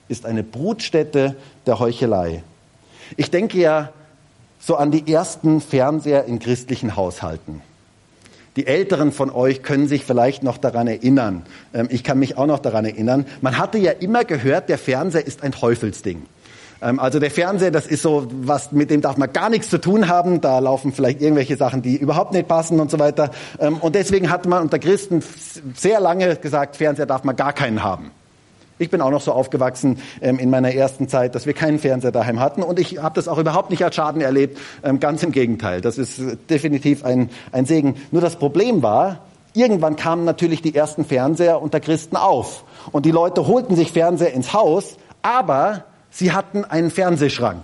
ist eine Brutstätte der Heuchelei. Ich denke ja so an die ersten Fernseher in christlichen Haushalten. Die Älteren von euch können sich vielleicht noch daran erinnern. Ähm, ich kann mich auch noch daran erinnern. Man hatte ja immer gehört, der Fernseher ist ein Teufelsding. Ähm, also der Fernseher, das ist so was, mit dem darf man gar nichts zu tun haben. Da laufen vielleicht irgendwelche Sachen, die überhaupt nicht passen und so weiter. Ähm, und deswegen hat man unter Christen sehr lange gesagt, Fernseher darf man gar keinen haben. Ich bin auch noch so aufgewachsen ähm, in meiner ersten Zeit, dass wir keinen Fernseher daheim hatten. Und ich habe das auch überhaupt nicht als Schaden erlebt. Ähm, ganz im Gegenteil. Das ist definitiv ein, ein Segen. Nur das Problem war, irgendwann kamen natürlich die ersten Fernseher unter Christen auf. Und die Leute holten sich Fernseher ins Haus, aber sie hatten einen Fernsehschrank.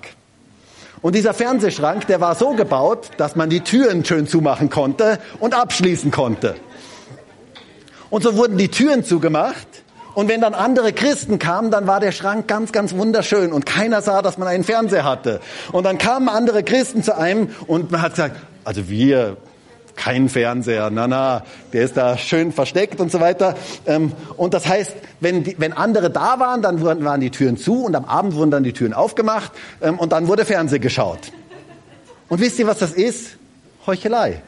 Und dieser Fernsehschrank, der war so gebaut, dass man die Türen schön zumachen konnte und abschließen konnte. Und so wurden die Türen zugemacht und wenn dann andere Christen kamen, dann war der Schrank ganz, ganz wunderschön und keiner sah, dass man einen Fernseher hatte. Und dann kamen andere Christen zu einem und man hat gesagt, also wir, kein Fernseher, na na, der ist da schön versteckt und so weiter. Ähm, und das heißt, wenn, die, wenn andere da waren, dann waren die Türen zu und am Abend wurden dann die Türen aufgemacht ähm, und dann wurde Fernseh geschaut. Und wisst ihr, was das ist? Heuchelei.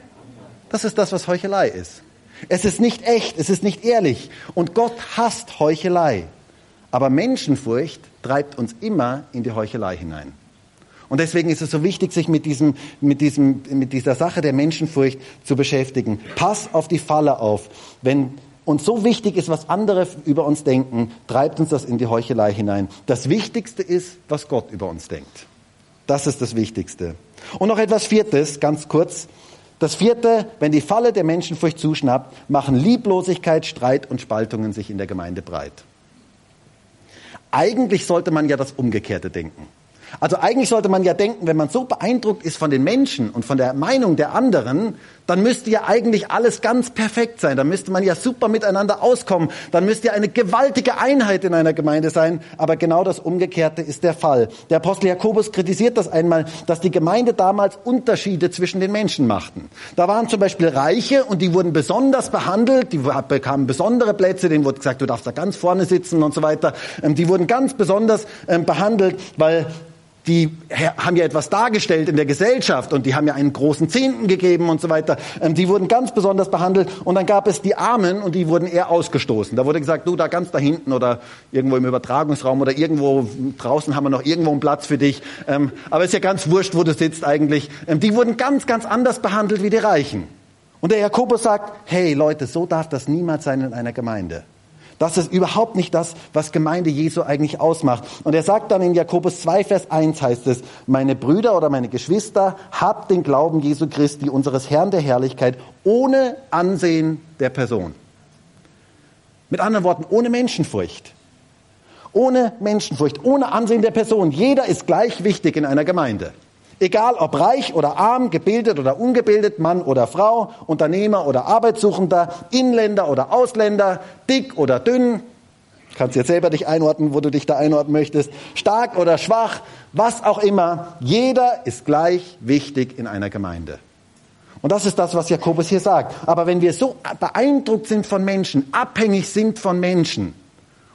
Das ist das, was Heuchelei ist. Es ist nicht echt, es ist nicht ehrlich. Und Gott hasst Heuchelei. Aber Menschenfurcht treibt uns immer in die Heuchelei hinein. Und deswegen ist es so wichtig, sich mit, diesem, mit, diesem, mit dieser Sache der Menschenfurcht zu beschäftigen. Pass auf die Falle auf. Wenn uns so wichtig ist, was andere über uns denken, treibt uns das in die Heuchelei hinein. Das Wichtigste ist, was Gott über uns denkt. Das ist das Wichtigste. Und noch etwas Viertes, ganz kurz. Das Vierte, wenn die Falle der Menschenfurcht zuschnappt, machen Lieblosigkeit, Streit und Spaltungen sich in der Gemeinde breit. Eigentlich sollte man ja das Umgekehrte denken. Also eigentlich sollte man ja denken, wenn man so beeindruckt ist von den Menschen und von der Meinung der anderen, dann müsste ja eigentlich alles ganz perfekt sein. Dann müsste man ja super miteinander auskommen. Dann müsste ja eine gewaltige Einheit in einer Gemeinde sein. Aber genau das Umgekehrte ist der Fall. Der Apostel Jakobus kritisiert das einmal, dass die Gemeinde damals Unterschiede zwischen den Menschen machten. Da waren zum Beispiel Reiche und die wurden besonders behandelt. Die bekamen besondere Plätze. Denen wurde gesagt, du darfst da ganz vorne sitzen und so weiter. Ähm, die wurden ganz besonders ähm, behandelt, weil die haben ja etwas dargestellt in der Gesellschaft und die haben ja einen großen Zehnten gegeben und so weiter. Ähm, die wurden ganz besonders behandelt und dann gab es die Armen und die wurden eher ausgestoßen. Da wurde gesagt, du da ganz da hinten oder irgendwo im Übertragungsraum oder irgendwo draußen haben wir noch irgendwo einen Platz für dich. Ähm, aber ist ja ganz wurscht, wo du sitzt eigentlich. Ähm, die wurden ganz, ganz anders behandelt wie die Reichen. Und der Jakobus sagt, hey Leute, so darf das niemals sein in einer Gemeinde. Das ist überhaupt nicht das, was Gemeinde Jesu eigentlich ausmacht. Und er sagt dann in Jakobus 2, Vers 1 heißt es, meine Brüder oder meine Geschwister, habt den Glauben Jesu Christi, unseres Herrn der Herrlichkeit, ohne Ansehen der Person. Mit anderen Worten, ohne Menschenfurcht. Ohne Menschenfurcht, ohne Ansehen der Person. Jeder ist gleich wichtig in einer Gemeinde. Egal ob reich oder arm, gebildet oder ungebildet, Mann oder Frau, Unternehmer oder Arbeitssuchender, Inländer oder Ausländer, dick oder dünn, kannst jetzt selber dich einordnen, wo du dich da einordnen möchtest, stark oder schwach, was auch immer, jeder ist gleich wichtig in einer Gemeinde. Und das ist das, was Jakobus hier sagt. Aber wenn wir so beeindruckt sind von Menschen, abhängig sind von Menschen,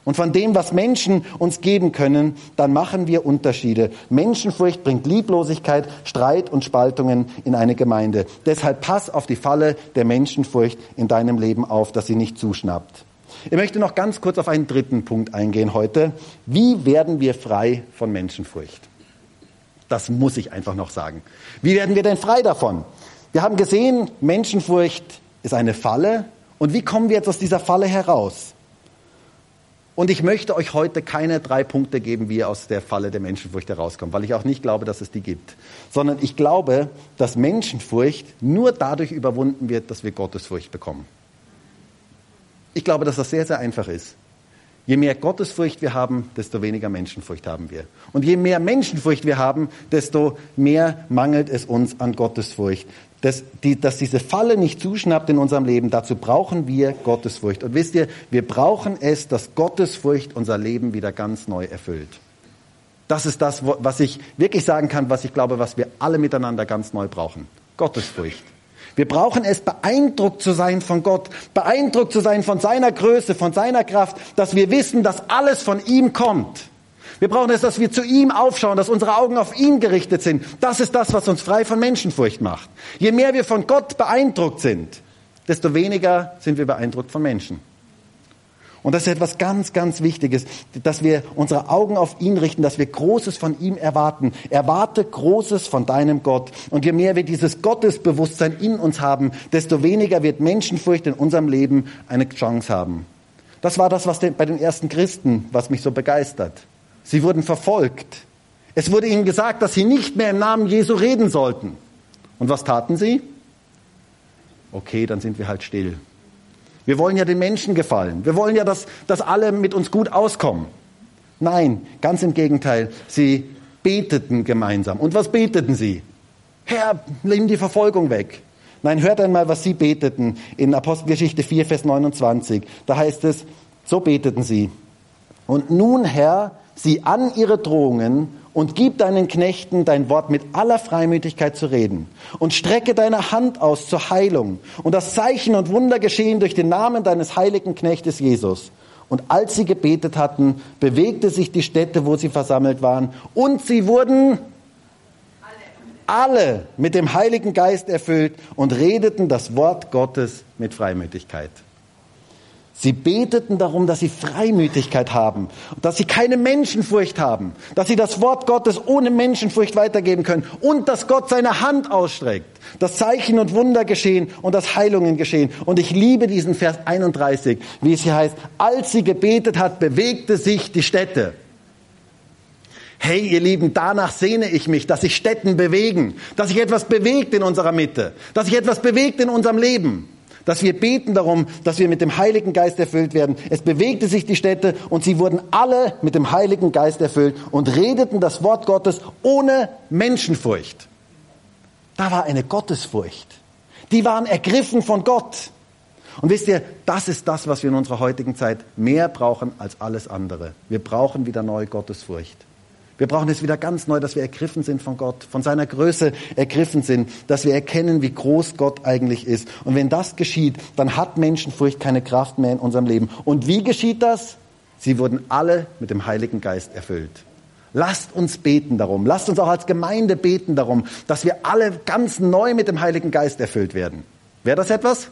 und von dem, was Menschen uns geben können, dann machen wir Unterschiede. Menschenfurcht bringt Lieblosigkeit, Streit und Spaltungen in eine Gemeinde. Deshalb pass auf die Falle der Menschenfurcht in deinem Leben auf, dass sie nicht zuschnappt. Ich möchte noch ganz kurz auf einen dritten Punkt eingehen heute. Wie werden wir frei von Menschenfurcht? Das muss ich einfach noch sagen. Wie werden wir denn frei davon? Wir haben gesehen, Menschenfurcht ist eine Falle. Und wie kommen wir jetzt aus dieser Falle heraus? Und ich möchte euch heute keine drei Punkte geben, wie ihr aus der Falle der Menschenfurcht herauskommt, weil ich auch nicht glaube, dass es die gibt. Sondern ich glaube, dass Menschenfurcht nur dadurch überwunden wird, dass wir Gottesfurcht bekommen. Ich glaube, dass das sehr, sehr einfach ist. Je mehr Gottesfurcht wir haben, desto weniger Menschenfurcht haben wir. Und je mehr Menschenfurcht wir haben, desto mehr mangelt es uns an Gottesfurcht dass, die, dass diese Falle nicht zuschnappt in unserem Leben, dazu brauchen wir Gottesfurcht. Und wisst ihr, wir brauchen es, dass Gottesfurcht unser Leben wieder ganz neu erfüllt. Das ist das, was ich wirklich sagen kann, was ich glaube, was wir alle miteinander ganz neu brauchen. Gottesfurcht. Wir brauchen es, beeindruckt zu sein von Gott, beeindruckt zu sein von seiner Größe, von seiner Kraft, dass wir wissen, dass alles von ihm kommt. Wir brauchen es, dass wir zu ihm aufschauen, dass unsere Augen auf ihn gerichtet sind. Das ist das, was uns frei von Menschenfurcht macht. Je mehr wir von Gott beeindruckt sind, desto weniger sind wir beeindruckt von Menschen. Und das ist etwas ganz, ganz Wichtiges, dass wir unsere Augen auf ihn richten, dass wir Großes von ihm erwarten. Erwarte Großes von deinem Gott. Und je mehr wir dieses Gottesbewusstsein in uns haben, desto weniger wird Menschenfurcht in unserem Leben eine Chance haben. Das war das, was bei den ersten Christen, was mich so begeistert. Sie wurden verfolgt. Es wurde ihnen gesagt, dass sie nicht mehr im Namen Jesu reden sollten. Und was taten sie? Okay, dann sind wir halt still. Wir wollen ja den Menschen gefallen. Wir wollen ja, dass, dass alle mit uns gut auskommen. Nein, ganz im Gegenteil. Sie beteten gemeinsam. Und was beteten sie? Herr, nimm die Verfolgung weg. Nein, hört einmal, was sie beteten in Apostelgeschichte 4, Vers 29. Da heißt es, so beteten sie. Und nun, Herr, sieh an ihre Drohungen und gib deinen Knechten dein Wort mit aller Freimütigkeit zu reden und strecke deine Hand aus zur Heilung und das Zeichen und Wunder geschehen durch den Namen deines heiligen Knechtes Jesus. Und als sie gebetet hatten, bewegte sich die Stätte, wo sie versammelt waren, und sie wurden alle mit dem Heiligen Geist erfüllt und redeten das Wort Gottes mit Freimütigkeit. Sie beteten darum, dass sie Freimütigkeit haben, dass sie keine Menschenfurcht haben, dass sie das Wort Gottes ohne Menschenfurcht weitergeben können und dass Gott seine Hand ausstreckt, dass Zeichen und Wunder geschehen und dass Heilungen geschehen. Und ich liebe diesen Vers 31, wie es hier heißt, als sie gebetet hat, bewegte sich die Städte. Hey, ihr Lieben, danach sehne ich mich, dass sich Städten bewegen, dass sich etwas bewegt in unserer Mitte, dass sich etwas bewegt in unserem Leben dass wir beten darum, dass wir mit dem Heiligen Geist erfüllt werden. Es bewegte sich die Städte und sie wurden alle mit dem Heiligen Geist erfüllt und redeten das Wort Gottes ohne Menschenfurcht. Da war eine Gottesfurcht. Die waren ergriffen von Gott. Und wisst ihr, das ist das, was wir in unserer heutigen Zeit mehr brauchen als alles andere. Wir brauchen wieder neue Gottesfurcht. Wir brauchen es wieder ganz neu, dass wir ergriffen sind von Gott, von seiner Größe ergriffen sind, dass wir erkennen, wie groß Gott eigentlich ist. Und wenn das geschieht, dann hat Menschenfurcht keine Kraft mehr in unserem Leben. Und wie geschieht das? Sie wurden alle mit dem Heiligen Geist erfüllt. Lasst uns beten darum. Lasst uns auch als Gemeinde beten darum, dass wir alle ganz neu mit dem Heiligen Geist erfüllt werden. Wäre das etwas?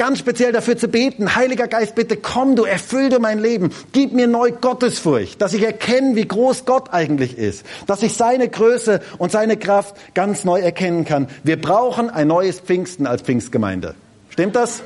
Ganz speziell dafür zu beten, Heiliger Geist, bitte komm du, erfüll du mein Leben, gib mir neu Gottesfurcht, dass ich erkenne, wie groß Gott eigentlich ist, dass ich seine Größe und seine Kraft ganz neu erkennen kann. Wir brauchen ein neues Pfingsten als Pfingstgemeinde. Stimmt das?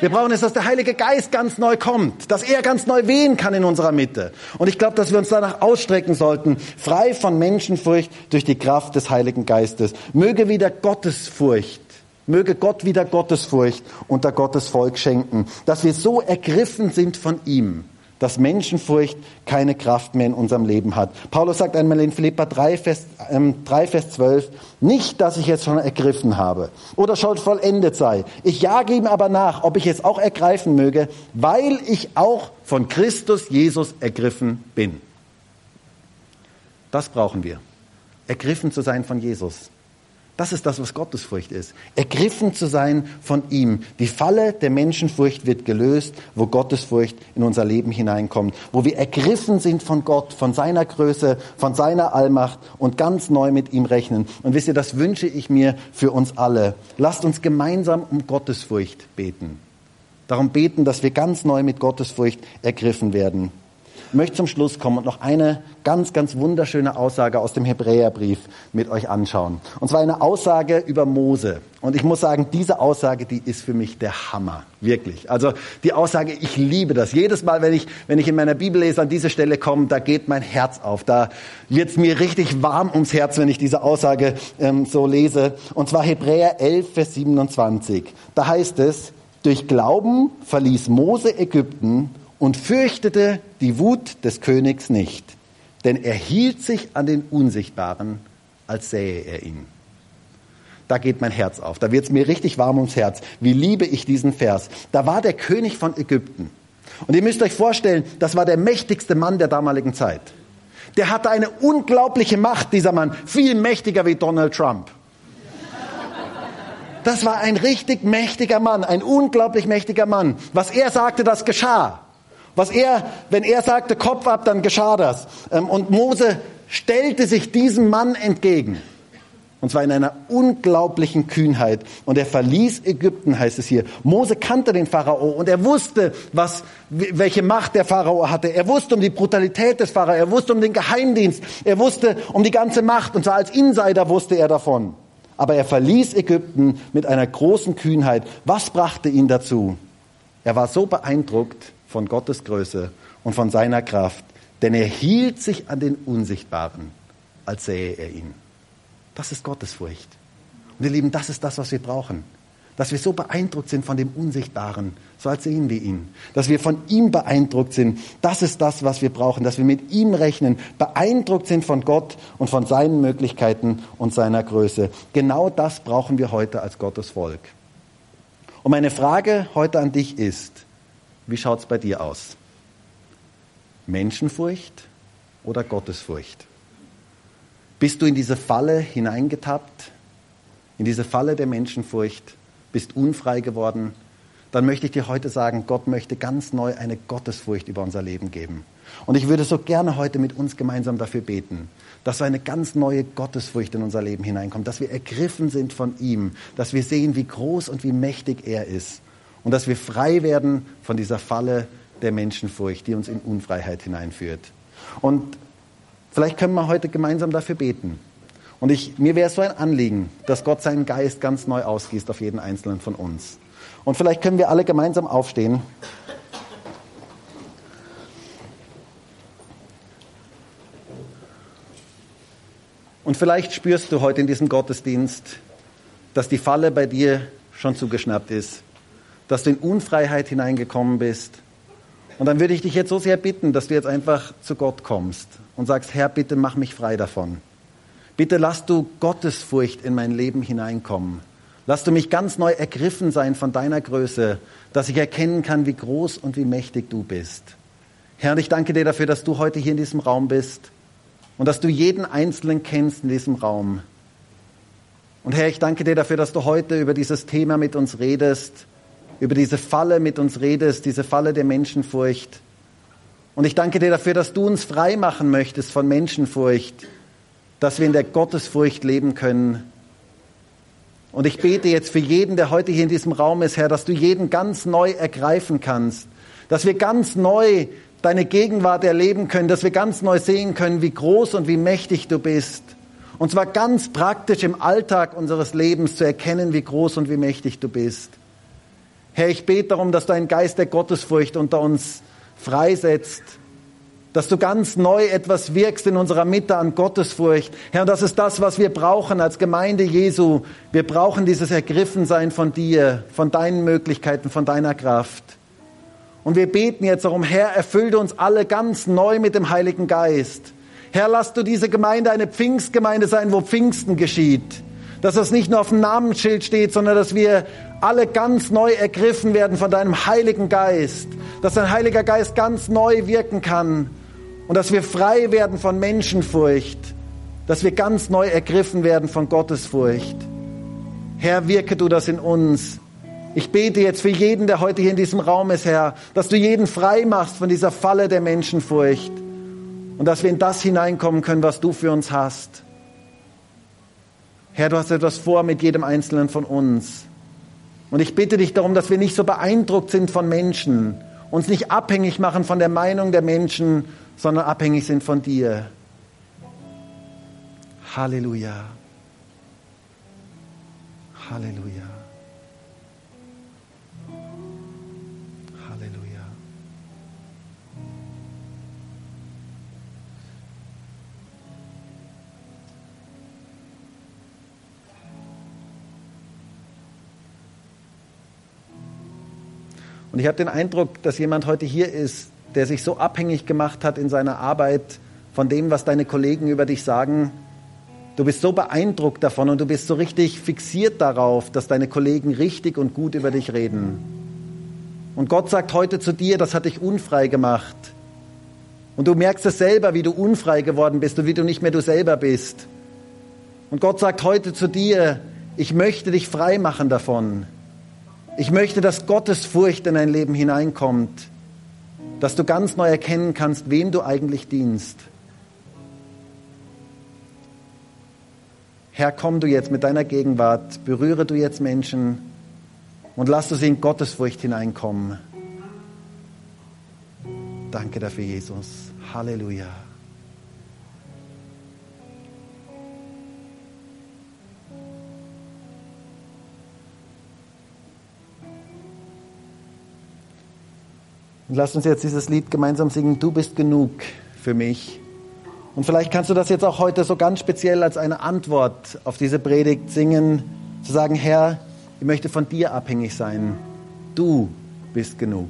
Wir brauchen es, dass der Heilige Geist ganz neu kommt, dass er ganz neu wehen kann in unserer Mitte. Und ich glaube, dass wir uns danach ausstrecken sollten, frei von Menschenfurcht durch die Kraft des Heiligen Geistes. Möge wieder Gottesfurcht Möge Gott wieder Gottesfurcht unter Gottes Volk schenken, dass wir so ergriffen sind von ihm, dass Menschenfurcht keine Kraft mehr in unserem Leben hat. Paulus sagt einmal in Philippa 3 Vers, ähm, 3, Vers 12, nicht, dass ich es schon ergriffen habe oder schon vollendet sei. Ich jage ihm aber nach, ob ich es auch ergreifen möge, weil ich auch von Christus Jesus ergriffen bin. Das brauchen wir. Ergriffen zu sein von Jesus. Das ist das, was Gottesfurcht ist. Ergriffen zu sein von ihm. Die Falle der Menschenfurcht wird gelöst, wo Gottesfurcht in unser Leben hineinkommt. Wo wir ergriffen sind von Gott, von seiner Größe, von seiner Allmacht und ganz neu mit ihm rechnen. Und wisst ihr, das wünsche ich mir für uns alle. Lasst uns gemeinsam um Gottesfurcht beten. Darum beten, dass wir ganz neu mit Gottesfurcht ergriffen werden. Möchte zum Schluss kommen und noch eine ganz, ganz wunderschöne Aussage aus dem Hebräerbrief mit euch anschauen. Und zwar eine Aussage über Mose. Und ich muss sagen, diese Aussage, die ist für mich der Hammer. Wirklich. Also die Aussage, ich liebe das. Jedes Mal, wenn ich, wenn ich in meiner Bibel lese, an diese Stelle komme, da geht mein Herz auf. Da wird es mir richtig warm ums Herz, wenn ich diese Aussage ähm, so lese. Und zwar Hebräer 11, Vers 27. Da heißt es, durch Glauben verließ Mose Ägypten und fürchtete die Wut des Königs nicht, denn er hielt sich an den Unsichtbaren, als sähe er ihn. Da geht mein Herz auf, da wird es mir richtig warm ums Herz. Wie liebe ich diesen Vers. Da war der König von Ägypten. Und ihr müsst euch vorstellen, das war der mächtigste Mann der damaligen Zeit. Der hatte eine unglaubliche Macht, dieser Mann, viel mächtiger wie Donald Trump. Das war ein richtig mächtiger Mann, ein unglaublich mächtiger Mann. Was er sagte, das geschah. Was er, wenn er sagte, Kopf ab, dann geschah das. Ähm, und Mose stellte sich diesem Mann entgegen. Und zwar in einer unglaublichen Kühnheit. Und er verließ Ägypten, heißt es hier. Mose kannte den Pharao und er wusste, was, welche Macht der Pharao hatte. Er wusste um die Brutalität des Pharao. Er wusste um den Geheimdienst. Er wusste um die ganze Macht. Und zwar als Insider wusste er davon. Aber er verließ Ägypten mit einer großen Kühnheit. Was brachte ihn dazu? Er war so beeindruckt von Gottes Größe und von seiner Kraft, denn er hielt sich an den Unsichtbaren, als sähe er ihn. Das ist Gottesfurcht. Und ihr Lieben, das ist das, was wir brauchen. Dass wir so beeindruckt sind von dem Unsichtbaren, so als sehen wir ihn. Dass wir von ihm beeindruckt sind, das ist das, was wir brauchen. Dass wir mit ihm rechnen, beeindruckt sind von Gott und von seinen Möglichkeiten und seiner Größe. Genau das brauchen wir heute als Gottes Volk. Und meine Frage heute an dich ist, wie schaut es bei dir aus? Menschenfurcht oder Gottesfurcht? Bist du in diese Falle hineingetappt? In diese Falle der Menschenfurcht? Bist unfrei geworden? Dann möchte ich dir heute sagen, Gott möchte ganz neu eine Gottesfurcht über unser Leben geben. Und ich würde so gerne heute mit uns gemeinsam dafür beten, dass so eine ganz neue Gottesfurcht in unser Leben hineinkommt, dass wir ergriffen sind von ihm, dass wir sehen, wie groß und wie mächtig er ist und dass wir frei werden von dieser Falle der Menschenfurcht, die uns in Unfreiheit hineinführt. Und vielleicht können wir heute gemeinsam dafür beten. Und ich, mir wäre es so ein Anliegen, dass Gott seinen Geist ganz neu ausgießt auf jeden einzelnen von uns. Und vielleicht können wir alle gemeinsam aufstehen. Und vielleicht spürst du heute in diesem Gottesdienst, dass die Falle bei dir schon zugeschnappt ist, dass du in Unfreiheit hineingekommen bist. Und dann würde ich dich jetzt so sehr bitten, dass du jetzt einfach zu Gott kommst und sagst, Herr, bitte mach mich frei davon. Bitte lass du Gottesfurcht in mein Leben hineinkommen. Lass du mich ganz neu ergriffen sein von deiner Größe, dass ich erkennen kann, wie groß und wie mächtig du bist. Herr, ich danke dir dafür, dass du heute hier in diesem Raum bist und dass du jeden Einzelnen kennst in diesem Raum. Und Herr, ich danke dir dafür, dass du heute über dieses Thema mit uns redest, über diese Falle mit uns redest, diese Falle der Menschenfurcht. Und ich danke dir dafür, dass du uns frei machen möchtest von Menschenfurcht, dass wir in der Gottesfurcht leben können. Und ich bete jetzt für jeden, der heute hier in diesem Raum ist, Herr, dass du jeden ganz neu ergreifen kannst, dass wir ganz neu deine Gegenwart erleben können, dass wir ganz neu sehen können, wie groß und wie mächtig du bist. Und zwar ganz praktisch im Alltag unseres Lebens zu erkennen, wie groß und wie mächtig du bist. Herr, ich bete darum, dass du einen Geist der Gottesfurcht unter uns freisetzt, dass du ganz neu etwas wirkst in unserer Mitte an Gottesfurcht. Herr, das ist das, was wir brauchen als Gemeinde Jesu. Wir brauchen dieses Ergriffensein von dir, von deinen Möglichkeiten, von deiner Kraft. Und wir beten jetzt darum, Herr, erfülle uns alle ganz neu mit dem Heiligen Geist. Herr, lass du diese Gemeinde eine Pfingstgemeinde sein, wo Pfingsten geschieht. Dass das nicht nur auf dem Namensschild steht, sondern dass wir alle ganz neu ergriffen werden von deinem Heiligen Geist. Dass dein Heiliger Geist ganz neu wirken kann. Und dass wir frei werden von Menschenfurcht. Dass wir ganz neu ergriffen werden von Gottesfurcht. Herr, wirke du das in uns. Ich bete jetzt für jeden, der heute hier in diesem Raum ist, Herr, dass du jeden frei machst von dieser Falle der Menschenfurcht und dass wir in das hineinkommen können, was du für uns hast. Herr, du hast etwas vor mit jedem Einzelnen von uns. Und ich bitte dich darum, dass wir nicht so beeindruckt sind von Menschen, uns nicht abhängig machen von der Meinung der Menschen, sondern abhängig sind von dir. Halleluja. Halleluja. Und ich habe den Eindruck, dass jemand heute hier ist, der sich so abhängig gemacht hat in seiner Arbeit von dem, was deine Kollegen über dich sagen. Du bist so beeindruckt davon und du bist so richtig fixiert darauf, dass deine Kollegen richtig und gut über dich reden. Und Gott sagt heute zu dir, das hat dich unfrei gemacht. Und du merkst es selber, wie du unfrei geworden bist und wie du nicht mehr du selber bist. Und Gott sagt heute zu dir, ich möchte dich frei machen davon. Ich möchte, dass Gottes Furcht in dein Leben hineinkommt, dass du ganz neu erkennen kannst, wem du eigentlich dienst. Herr, komm du jetzt mit deiner Gegenwart, berühre du jetzt Menschen und lass du sie in Gottesfurcht hineinkommen. Danke dafür, Jesus. Halleluja. Und lasst uns jetzt dieses Lied gemeinsam singen, Du bist genug für mich. Und vielleicht kannst du das jetzt auch heute so ganz speziell als eine Antwort auf diese Predigt singen, zu sagen, Herr, ich möchte von dir abhängig sein. Du bist genug.